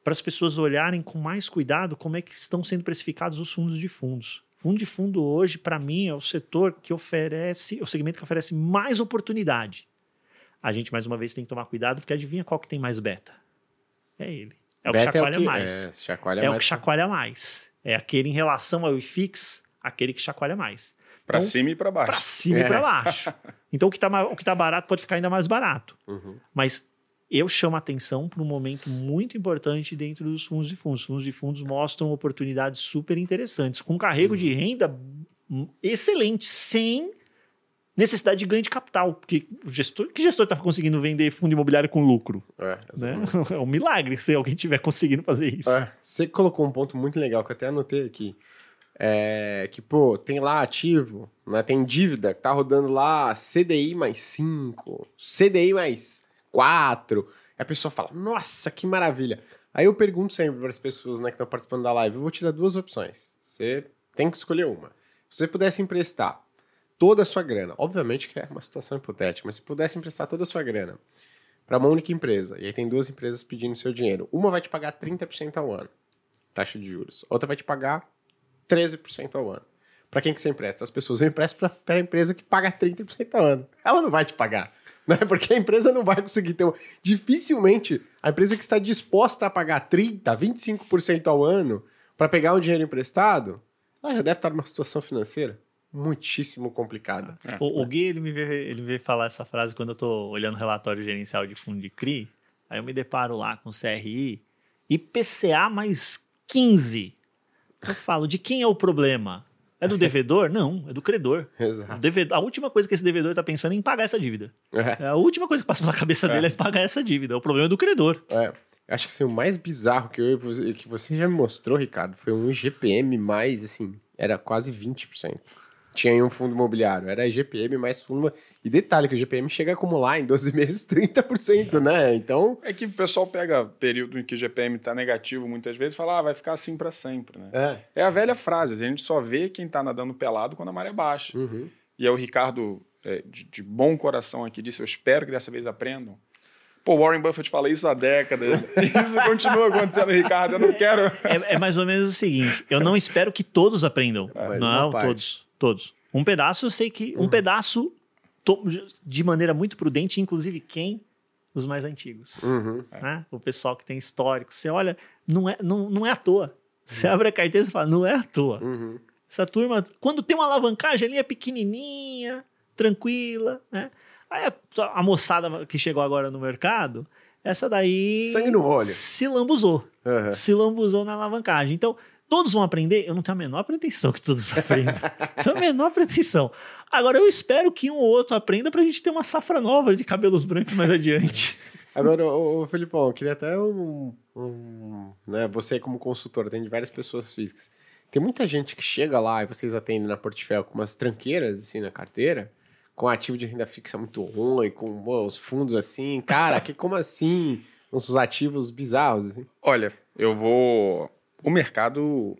para as pessoas olharem com mais cuidado como é que estão sendo precificados os fundos de fundos. Fundo de fundo hoje, para mim, é o setor que oferece, o segmento que oferece mais oportunidade. A gente, mais uma vez, tem que tomar cuidado, porque adivinha qual que tem mais beta? É ele. É o que Beta chacoalha mais. É, chacoalha É, o mais. que chacoalha mais. É aquele em relação ao IFIX, aquele que chacoalha mais. Para Então, cima e para baixo. Para cima É. e para baixo. Então o que, está o que tá barato pode ficar ainda mais barato. Uhum. Mas eu chamo a atenção para um momento muito importante dentro dos fundos de fundos. Os fundos de fundos mostram oportunidades super interessantes, com carrego de renda excelente, sem necessidade de ganho de capital. Porque o gestor, que gestor está conseguindo vender fundo imobiliário com lucro? É, Né? É um milagre se alguém estiver conseguindo fazer isso. É, você colocou um ponto muito legal que eu até anotei aqui. é, que, pô, tem lá ativo, né, tem dívida, que tá rodando lá CDI mais 5, CDI mais 4. E a pessoa fala, nossa, que maravilha. Aí eu pergunto sempre para as pessoas né, que estão participando da live, eu vou te dar duas opções. Você tem que escolher uma. Se você pudesse emprestar toda a sua grana, obviamente que é uma situação hipotética, mas se pudesse emprestar toda a sua grana para uma única empresa, e aí tem duas empresas pedindo seu dinheiro, uma vai te pagar 30% ao ano, taxa de juros, outra vai te pagar 13% ao ano. Para quem que você empresta? As pessoas vão emprestar para a empresa que paga 30% ao ano. Ela não vai te pagar, né? Porque a empresa não vai conseguir ter. Um... Dificilmente a empresa que está disposta a pagar 30%, 25% ao ano para pegar um dinheiro emprestado, ela já deve estar numa situação financeira muitíssimo complicada. É. O, o, Gui, ele me, veio, ele me veio falar essa frase quando eu estou olhando o relatório gerencial de fundo de CRI, aí eu me deparo lá com CRI, IPCA mais 15. Eu falo, de quem é o problema? É do devedor? Não, é do credor. Exato. Devedor, a última coisa que esse devedor está pensando é em pagar essa dívida. É. é. A última coisa que passa pela cabeça é. dele é pagar essa dívida. O problema é do credor. É. Acho que assim, o mais bizarro que, eu, que você já me mostrou, Ricardo, foi um GPM mais, assim, era quase 20% tinha em um fundo imobiliário. Era GPM mais fundo. E detalhe que o GPM chega a acumular em 12 meses 30%, né? Então. É que o pessoal pega período em que o GPM está negativo muitas vezes e fala, ah, vai ficar assim para sempre, né? É. é a velha frase, a gente só vê quem está nadando pelado quando a maré baixa. Uhum. E é o Ricardo, é, de, de bom coração aqui, disse: eu espero que dessa vez aprendam. Pô, Warren Buffett fala isso há décadas. Isso continua acontecendo, Ricardo. Eu não quero. É, é, mais ou menos o seguinte: eu não espero que todos aprendam. É, não, todos. Todos. Um pedaço eu sei que. Um uhum. pedaço de maneira muito prudente, inclusive quem? Os mais antigos. Uhum. Né? O pessoal que tem histórico. Você olha, não é, não, não é à toa. Você uhum. abre a carteira e fala, não é à toa. Uhum. Essa turma, quando tem uma alavancagem ali, é pequenininha, tranquila, né? Aí a, a moçada que chegou agora no mercado, essa daí Sangue no olho. se lambuzou. Uhum. Se lambuzou na alavancagem. Então, Todos vão aprender? Eu não tenho a menor pretensão que todos aprendam. tenho a menor pretensão. Agora, eu espero que um ou outro aprenda para a gente ter uma safra nova de cabelos brancos mais adiante. Agora, ô, ô Felipão, eu queria até um, um, né, você como consultor, tem várias pessoas físicas. Tem muita gente que chega lá e vocês atendem na Portfel com umas tranqueiras assim na carteira, com ativo de renda fixa muito ruim, com os fundos assim, cara, que como assim? Uns ativos bizarros assim. Olha, eu vou o mercado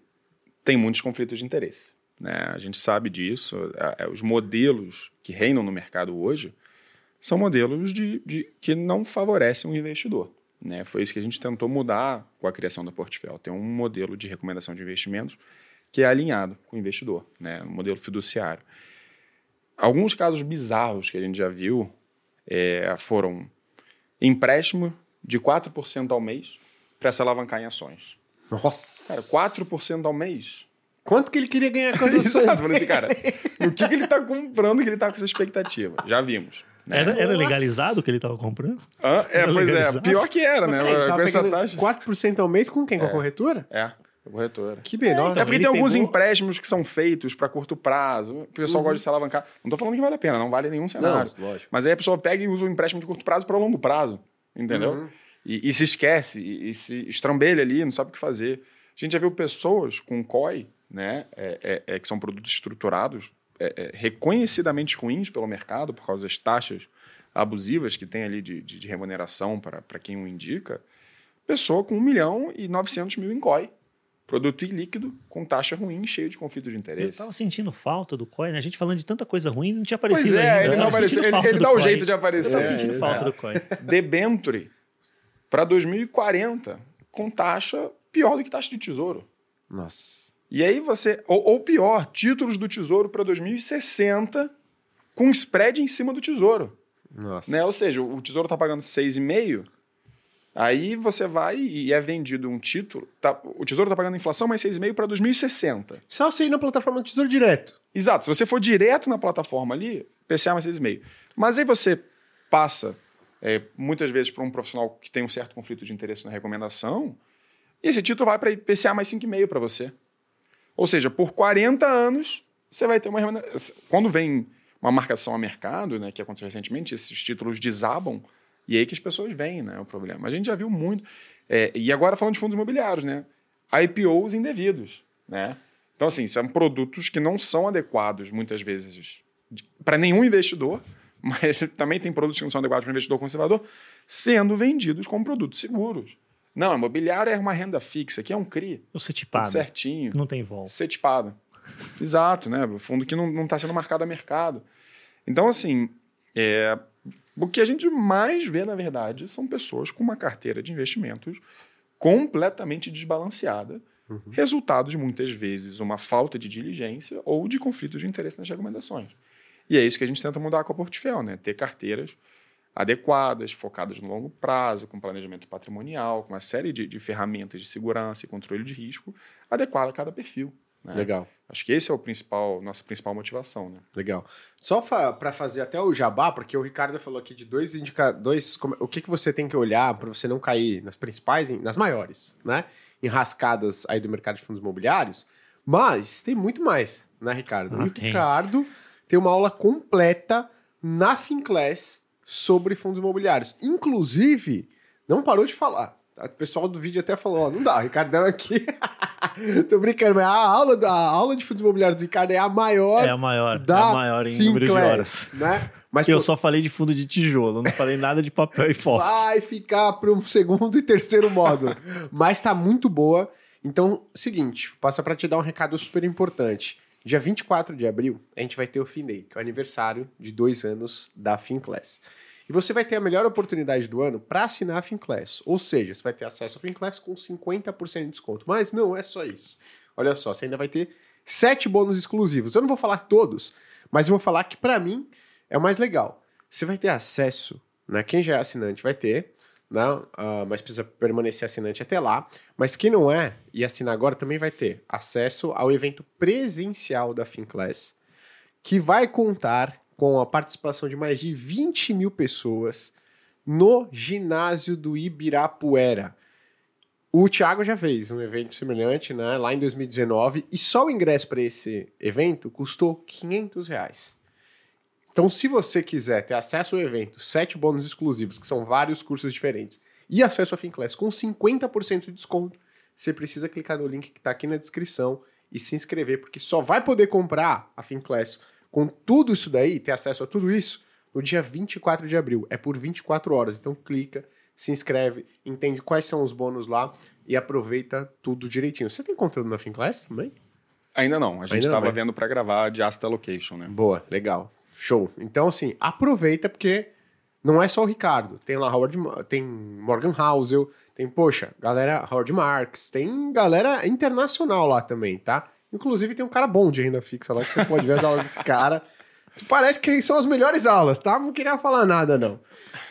tem muitos conflitos de interesse. Né? A gente sabe disso. É, é, os modelos que reinam no mercado hoje são modelos de, de, que não favorecem o investidor. Né? Foi isso que a gente tentou mudar com a criação da Portfel. Tem um modelo de recomendação de investimentos que é alinhado com o investidor, né? um modelo fiduciário. Alguns casos bizarros que a gente já viu é, foram empréstimo de 4% ao mês para se alavancar em ações. Nossa. Cara, 4% ao mês. Quanto que ele queria ganhar com as ações? Exato, falei assim, cara, o que, que ele está comprando que ele está com essa expectativa? Já vimos. Né? Era, era legalizado o que ele estava comprando? Ah, é, era pois é, legalizado? é. Pior que era, né? com essa taxa. 4% ao mês com quem? Com a corretora? É. A corretora. Que menor. É, é porque tem alguns empréstimos que são feitos para curto prazo. O pessoal uhum. gosta de se alavancar. Não estou falando que vale a pena, não vale nenhum cenário. Não, lógico. Mas aí a pessoa pega e usa o um empréstimo de curto prazo para longo prazo. Entendeu? Uhum. E, e, se esquece, e, e, se estrambelha ali, não sabe o que fazer. A gente já viu pessoas com COI, né, é, é, é, que são produtos estruturados, é, é, reconhecidamente ruins pelo mercado, por causa das taxas abusivas que tem ali de, de, de remuneração para quem o indica. Pessoa com 1 milhão e 900 mil em COI. Produto ilíquido, com taxa ruim, cheio de conflito de interesse. Eu estava sentindo falta do COI, né? A gente falando de tanta coisa ruim, não tinha aparecido pois é, ainda. Ele, não apareceu, ele, ele dá o jeito de aparecer. Eu estava sentindo falta do COI. Debenture para 2040, com taxa pior do que taxa de tesouro. Nossa. E aí você. Ou, ou pior, títulos do tesouro para 2060 com spread em cima do tesouro. Nossa. Né? Ou seja, o tesouro está pagando 6,5. Aí você vai e é vendido um título. Tá, o tesouro está pagando inflação mais 6,5 para 2060. Só você ir na plataforma do tesouro direto. Exato. Se você for direto na plataforma ali, PCA mais 6,5. Mas aí você passa é, muitas vezes para um profissional que tem um certo conflito de interesse na recomendação. Esse título vai para IPCA mais 5,5 para você. Ou seja, por 40 anos, você vai ter uma remuneração. Quando vem uma marcação a mercado, né, que aconteceu recentemente, esses títulos desabam, e aí que as pessoas veem né, o problema. A gente já viu muito. É, e agora falando de fundos imobiliários, né? IPOs indevidos. Né? Então, assim, são produtos que não são adequados, muitas vezes, para nenhum investidor, mas também tem produtos que não são adequados para investidor conservador, sendo vendidos como produtos seguros. Não, imobiliário é uma renda fixa, aqui é um CRI. O setipado. certinho. Não tem volta. Setipado. Exato, né? O fundo que não está sendo marcado a mercado. Então, assim, é, o que a gente mais vê, na verdade, são pessoas com uma carteira de investimentos completamente desbalanceada, uhum. resultado de muitas vezes uma falta de diligência ou de conflito de interesse nas recomendações. E é isso que a gente tenta mudar com a Portfel, né? Ter carteiras adequadas, focadas no longo prazo, com planejamento patrimonial, com uma série de, de ferramentas de segurança e controle de risco adequada a cada perfil. Né? Legal. Acho que esse é o principal, nossa principal motivação, né? Legal. Só para fazer até o jabá, porque o Ricardo falou aqui de dois indicadores, o que, que você tem que olhar para você não cair nas principais, nas maiores, né? Enrascadas aí do mercado de fundos imobiliários. Mas tem muito mais, né, Ricardo? Ah, o Ricardo tem uma aula completa na Finclass sobre fundos imobiliários. Inclusive, não parou de falar. O pessoal do vídeo até falou, ó, não dá, o Ricardão aqui. Tô brincando, mas a aula, a aula de fundos imobiliários do Ricardo é a maior. É a maior, da é a maior em número de horas. Né? Mas eu pô... só falei de fundo de tijolo, não falei nada de papel e foto. Vai ficar para um segundo e terceiro módulo. mas tá muito boa. Então, seguinte, passa para te dar um recado super importante. Dia 24 de abril, a gente vai ter o Fin Day, que é o aniversário de dois anos da FinClass. E você vai ter a melhor oportunidade do ano para assinar a FinClass. Ou seja, você vai ter acesso à FinClass com 50% de desconto. Mas não é só isso. Olha só, você ainda vai ter sete bônus exclusivos. Eu não vou falar todos, mas eu vou falar que para mim é o mais legal. Você vai ter acesso, né? Quem já é assinante vai ter, né? Uh, mas precisa permanecer assinante até lá. Mas quem não é e assina agora também vai ter acesso ao evento presencial da FinClass, que vai contar com a participação de mais de 20 mil pessoas no ginásio do Ibirapuera. O Thiago já fez um evento semelhante, né, lá em 2019, e só o ingresso para esse evento custou 500 reais. Então, se você quiser ter acesso ao evento, sete bônus exclusivos, que são vários cursos diferentes, e acesso à FinClass com 50% de desconto, você precisa clicar no link que está aqui na descrição e se inscrever, porque só vai poder comprar a FinClass com tudo isso daí, ter acesso a tudo isso, no dia 24 de abril. É por 24 horas. Então clica, se inscreve, entende quais são os bônus lá e aproveita tudo direitinho. Você tem conteúdo na FinClass também? Ainda não. A gente estava vendo para gravar de Asta Location, né? Boa, legal. Show. Então, assim, aproveita porque não é só o Ricardo. Tem lá Howard, tem Morgan Housel, tem, poxa, galera Howard Marks, tem galera internacional lá também, tá? Inclusive, tem um cara bom de renda fixa lá que você pode ver as aulas desse cara. Parece que são as melhores aulas, tá? Não queria falar nada, não.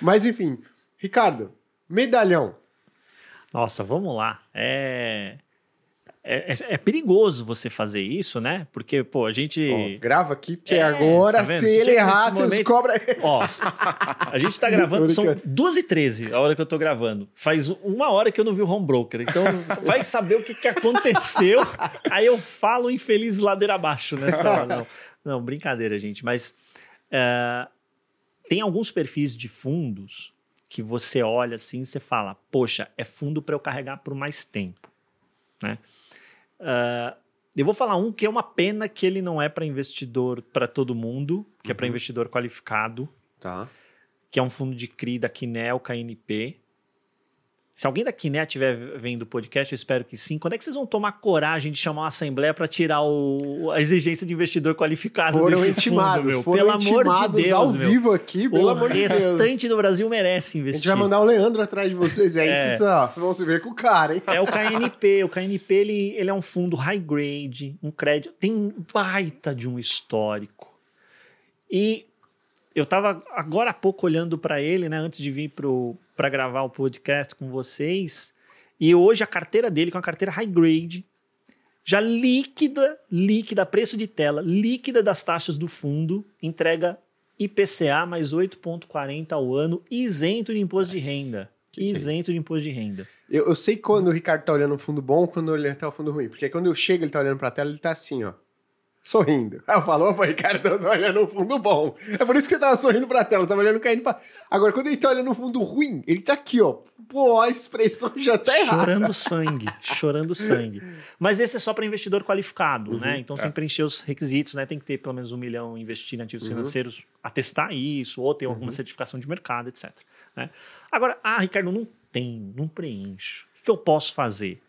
Mas, enfim. Ricardo, medalhão. Nossa, vamos lá. É... É, é, é, perigoso você fazer isso, né? Porque, pô, a gente. Grava aqui, porque é, agora, tá se ele errar, vocês cobram. Ó, a gente tá gravando, são 2h13 a hora que eu tô gravando. Faz uma hora que eu não vi o home broker. Então, vai saber o que, que aconteceu. Aí eu falo infeliz ladeira abaixo nessa hora. Não, não brincadeira, gente. Mas uh, tem alguns perfis de fundos que você olha assim e você fala, poxa, é fundo para eu carregar por mais tempo, né? Uh, eu vou falar um que é uma pena que ele não é para investidor para todo mundo, que uhum. é para investidor qualificado. Tá. Que é um fundo de CRI da Quinel, KNP. Se alguém da Quiné estiver vendo o podcast, eu espero que sim. Quando é que vocês vão tomar coragem de chamar uma assembleia para tirar o, a exigência de investidor qualificado foram desse intimados, fundo, meu? Foram pelo intimados amor de Deus, ao meu. vivo aqui, pelo o amor de Deus. O restante do Brasil merece investir. A gente vai mandar o Leandro atrás de vocês, aí é. vocês ó, vão se ver com o cara, hein? É o KNP. O KNP, ele, ele é um fundo high grade, um crédito, tem baita de um histórico. E eu estava agora há pouco olhando para ele, né, antes de vir para gravar o podcast com vocês, e hoje a carteira dele, com a carteira high grade, já líquida, líquida, preço de tela, líquida das taxas do fundo, entrega IPCA mais 8,40 ao ano, isento de imposto Nossa, de renda. Que isento que é de imposto de renda. Eu, eu, sei quando o Ricardo tá olhando um fundo bom, quando ele tá o fundo ruim. Porque quando eu chego, ele tá olhando pra tela, ele tá assim, ó. Sorrindo. Aí eu falo, opa, Ricardo, eu tô olhando no fundo bom. É por isso que você tava sorrindo pra tela, eu tava olhando caindo pra... Agora, quando ele tá olhando no fundo ruim, ele tá aqui, ó. Pô, a expressão já tá errada. Chorando sangue, chorando sangue. Mas esse é só para investidor qualificado, Uhum, né? Então tem é. que preencher os requisitos, né? Tem que ter pelo menos um milhão investir em ativos Uhum. financeiros, atestar isso, ou ter alguma certificação de mercado, etc. né? Agora, ah, Ricardo, não tem, não preencho. O que eu posso fazer?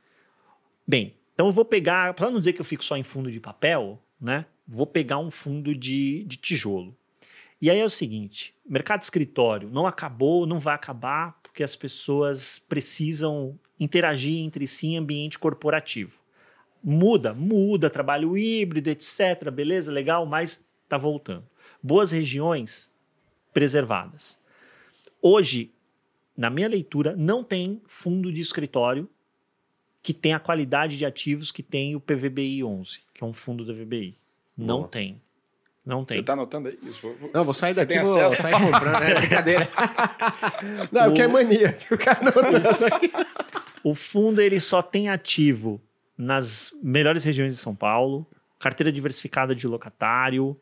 Bem, então eu vou pegar, para não dizer que eu fico só em fundo de papel, né? Vou pegar um fundo de, de tijolo. E aí é o seguinte: mercado escritório não acabou, não vai acabar, porque as pessoas precisam interagir entre si em ambiente corporativo. Muda, muda, trabalho híbrido, etc. Beleza, legal, mas está voltando. Boas regiões preservadas. Hoje, na minha leitura, não tem fundo de escritório que tenha a qualidade de ativos que tem o PVBI 11, que é um fundo da VBI. Não Boa. tem. Não tem. Você tá anotando aí isso? Não, vou sair Você daqui vou acesso? sair comprando. É brincadeira. Não, porque é mania. O cara anotando aqui. O fundo ele só tem ativo nas melhores regiões de São Paulo, carteira diversificada de locatário,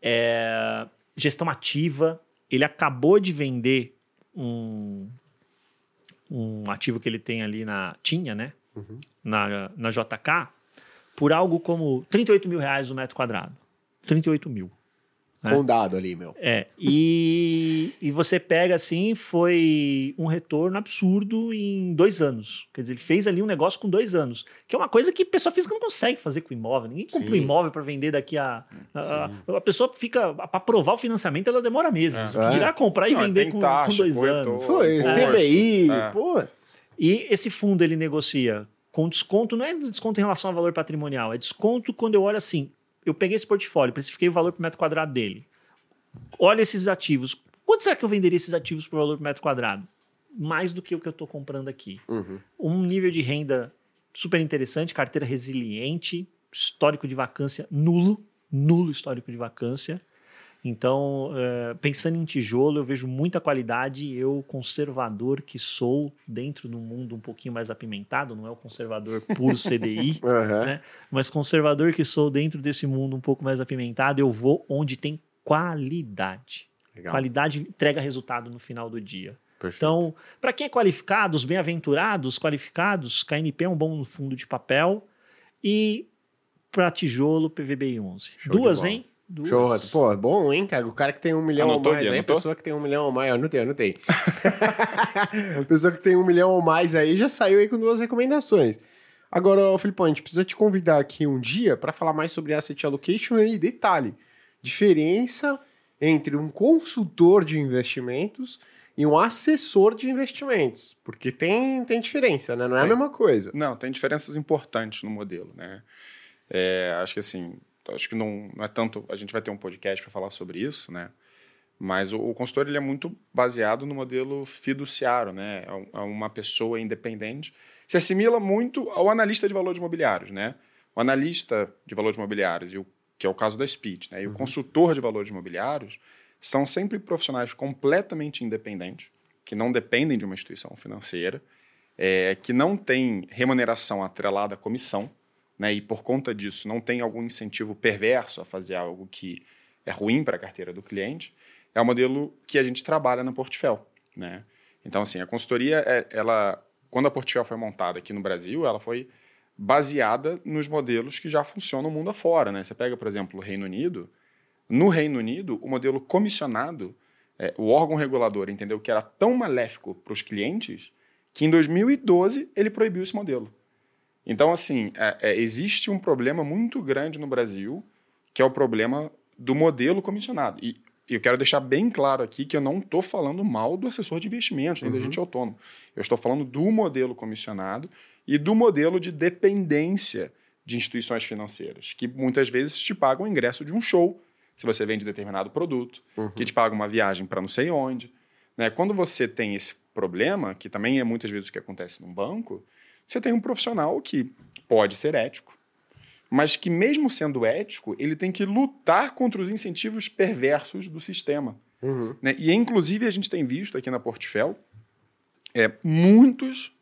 é, gestão ativa. Ele acabou de vender um, um ativo que ele tem ali na tinha, né? Na, na JK, por algo como 38 mil reais o metro quadrado. 38 mil. Com um dado ali, meu. É, e, e você pega assim, foi um retorno absurdo em dois anos. Quer dizer, ele fez ali um negócio com dois anos, que é uma coisa que pessoa física não consegue fazer com imóvel. Ninguém compra um imóvel para vender daqui a, a. A pessoa fica. Para aprovar o financiamento, ela demora meses. É. O que dirá comprar e Não, vender com, taxa, com dois corretor. anos. Foi. TBI, É. pô. E esse fundo ele negocia com desconto, não é desconto em relação ao valor patrimonial, é desconto quando eu olho assim, eu peguei esse portfólio, precifiquei o valor por metro quadrado dele. Olha esses ativos. Quanto será que eu venderia esses ativos por valor por metro quadrado? Mais do que o que eu estou comprando aqui. Uhum. Um nível de renda super interessante, carteira resiliente, histórico de vacância nulo, nulo histórico de vacância. Então, eh, pensando em tijolo, eu vejo muita qualidade. Eu, conservador que sou, dentro de um mundo um pouquinho mais apimentado, não é o conservador puro CDI, Aham. né? mas conservador que sou dentro desse mundo um pouco mais apimentado, eu vou onde tem qualidade. Legal. Qualidade entrega resultado no final do dia. Perfeito. Então, para quem é qualificado, os bem-aventurados, qualificados, KNP é um bom fundo de papel. E para tijolo, PVBI 11. Show Duas, hein? Duas. Show, pô, bom, hein, cara? O cara que tem um milhão Anotou, ou mais Gui, aí, a anotou? pessoa que tem um milhão ou mais, eu anotei, anotei. a pessoa que tem um milhão ou mais aí já saiu aí com duas recomendações. Agora, Filipão, a gente precisa te convidar aqui um dia para falar mais sobre asset allocation e detalhe, diferença entre um consultor de investimentos e um assessor de investimentos, porque tem, tem diferença, né? Não é a Tem. mesma coisa. Não, tem diferenças importantes no modelo, né? É, acho que assim, acho que não, não é tanto. A gente vai ter um podcast para falar sobre isso, né? Mas o, o consultor ele é muito baseado no modelo fiduciário, né? É É uma pessoa independente. Se assimila muito ao analista de valores imobiliários, né? O analista de valores imobiliários, e o, que é o caso da Speed, né? E o consultor de valores imobiliários são sempre profissionais completamente independentes, que não dependem de uma instituição financeira, é, que não tem remuneração atrelada à comissão, né, e por conta disso não tem algum incentivo perverso a fazer algo que é ruim para a carteira do cliente, é o modelo que a gente trabalha na Portfel. Né? Então, assim, a consultoria, é- ela, quando a Portfel foi montada aqui no Brasil, ela foi baseada nos modelos que já funcionam no mundo afora. Né? Você pega, por exemplo, o Reino Unido. No Reino Unido, o modelo comissionado, é, o órgão regulador entendeu que era tão maléfico para os clientes que em 2012 ele proibiu esse modelo. Então, assim, é, é, existe um problema muito grande no Brasil, que é o problema do modelo comissionado. E eu quero deixar bem claro aqui que eu não estou falando mal do assessor de investimentos, nem Uhum. da gente autônomo. Eu estou falando do modelo comissionado e do modelo de dependência de instituições financeiras, que muitas vezes te pagam o ingresso de um show, se você vende determinado produto, Uhum. que te paga uma viagem para não sei onde. Né? Quando você tem esse problema, que também é muitas vezes o que acontece num banco, você tem um profissional que pode ser ético, mas que mesmo sendo ético, ele tem que lutar contra os incentivos perversos do sistema. Uhum. né? E, inclusive, a gente tem visto aqui na Portfel é, muitos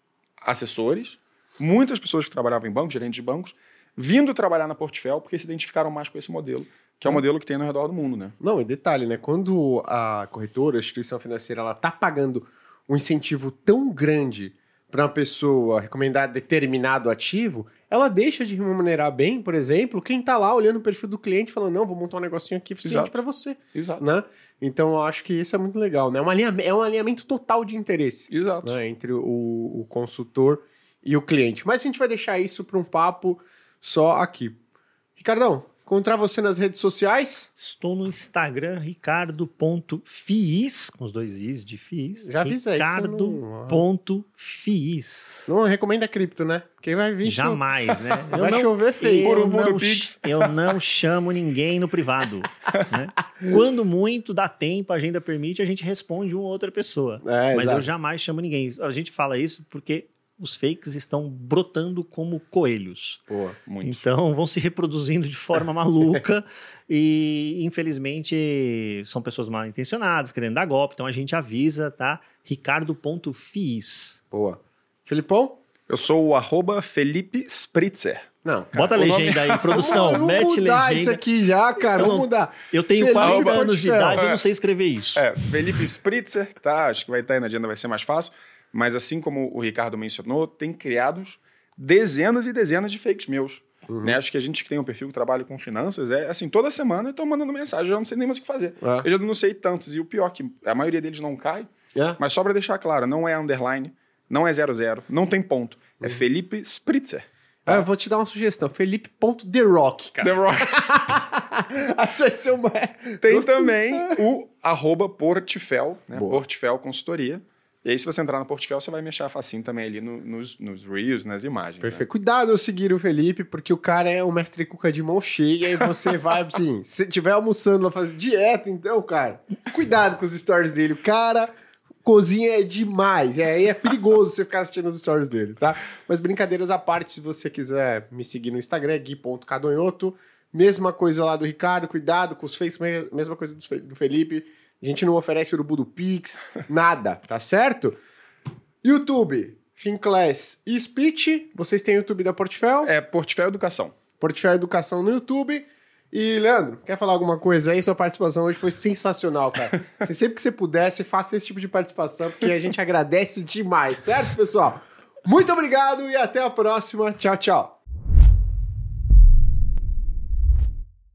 assessores, muitas pessoas que trabalhavam em bancos, gerentes de bancos, vindo trabalhar na Portfel porque se identificaram mais com esse modelo, que é o modelo que tem no redor do mundo, né? Não, e detalhe, né? Quando a corretora, a instituição financeira, ela tá pagando um incentivo tão grande para uma pessoa recomendar determinado ativo, ela deixa de remunerar bem, por exemplo, quem tá lá olhando o perfil do cliente falando, não, vou montar um negocinho aqui eficiente para você, Exato. né? Então, eu acho que isso é muito legal, né? É um alinhamento, é um alinhamento total de interesse Exato. né, entre o, o consultor e o cliente. Mas a gente vai deixar isso para um papo só aqui. Ricardão, encontrar você nas redes sociais? Estou no Instagram, ricardo.fiis, com os dois is de fiis. Já avisei você não-. Não recomenda cripto, né? Porque vai vir. Jamais, né? Eu Vai não, chover feio. eu, não, eu não chamo ninguém no privado. né? Quando muito dá tempo, a agenda permite, a gente responde uma ou outra pessoa. É, Mas exato. eu jamais chamo ninguém. A gente fala isso porque os fakes estão brotando como coelhos. Pô, Muito. Então vão se reproduzindo de forma maluca e infelizmente são pessoas mal intencionadas, querendo dar golpe. Então a gente avisa, tá? Ricardo.fiis. boa. Filipão? Eu sou o arroba Felipe Spritzer. Não, cara. Bota a o nome- legenda aí, produção. Vamos mete mudar legenda. isso aqui já, cara. Eu Vamos não- mudar. Eu tenho Felipe 40 anos de idade, eu não sei escrever isso. É, Felipe Spritzer, tá? Acho que vai estar aí na agenda, vai ser mais fácil. Mas assim como o Ricardo mencionou, tem criados dezenas e dezenas de fakes meus. Uhum. Né? Acho que a gente que tem um perfil que trabalha com finanças, é assim, toda semana estão mandando mensagem, eu já não sei nem mais o que fazer. É. Eu já não sei tantos. E o pior, é que a maioria deles não cai, É? mas só para deixar claro, não é underline, não é 00, não tem ponto. É Uhum. Felipe Spritzer. Ah, eu vou te dar uma sugestão. Felipe.therock, cara. The Rock. Vai ser uma... Tem Gostei. também o arroba Portifel, né? Portifel Consultoria. E aí, se você entrar no Portifel, você vai mexer facinho também ali no- nos, nos Reels, nas imagens. né? Perfeito. Cuidado ao seguir o Felipe, porque o cara é um mestre cuca de mão cheia e você vai, assim, se tiver almoçando lá fazendo dieta, então, cara, cuidado com os stories dele. O cara cozinha é demais. E aí é perigoso você ficar assistindo os stories dele, tá? Mas brincadeiras à parte, se você quiser me seguir no Instagram, é gui.cadonhoto. Mesma coisa lá do Ricardo, cuidado com os fakes, me- mesma coisa do Felipe. A gente não oferece urubu do Pix, nada, tá certo? YouTube, Finclass e Speech. Vocês têm o YouTube da Portfel? É Portifel Educação. Portfel Educação no YouTube. E, Leandro, quer falar alguma coisa aí? Sua participação hoje foi sensacional, cara. Você, sempre que você pudesse, faça esse tipo de participação, porque a gente agradece demais, certo, pessoal? Muito obrigado e até a próxima. Tchau, tchau.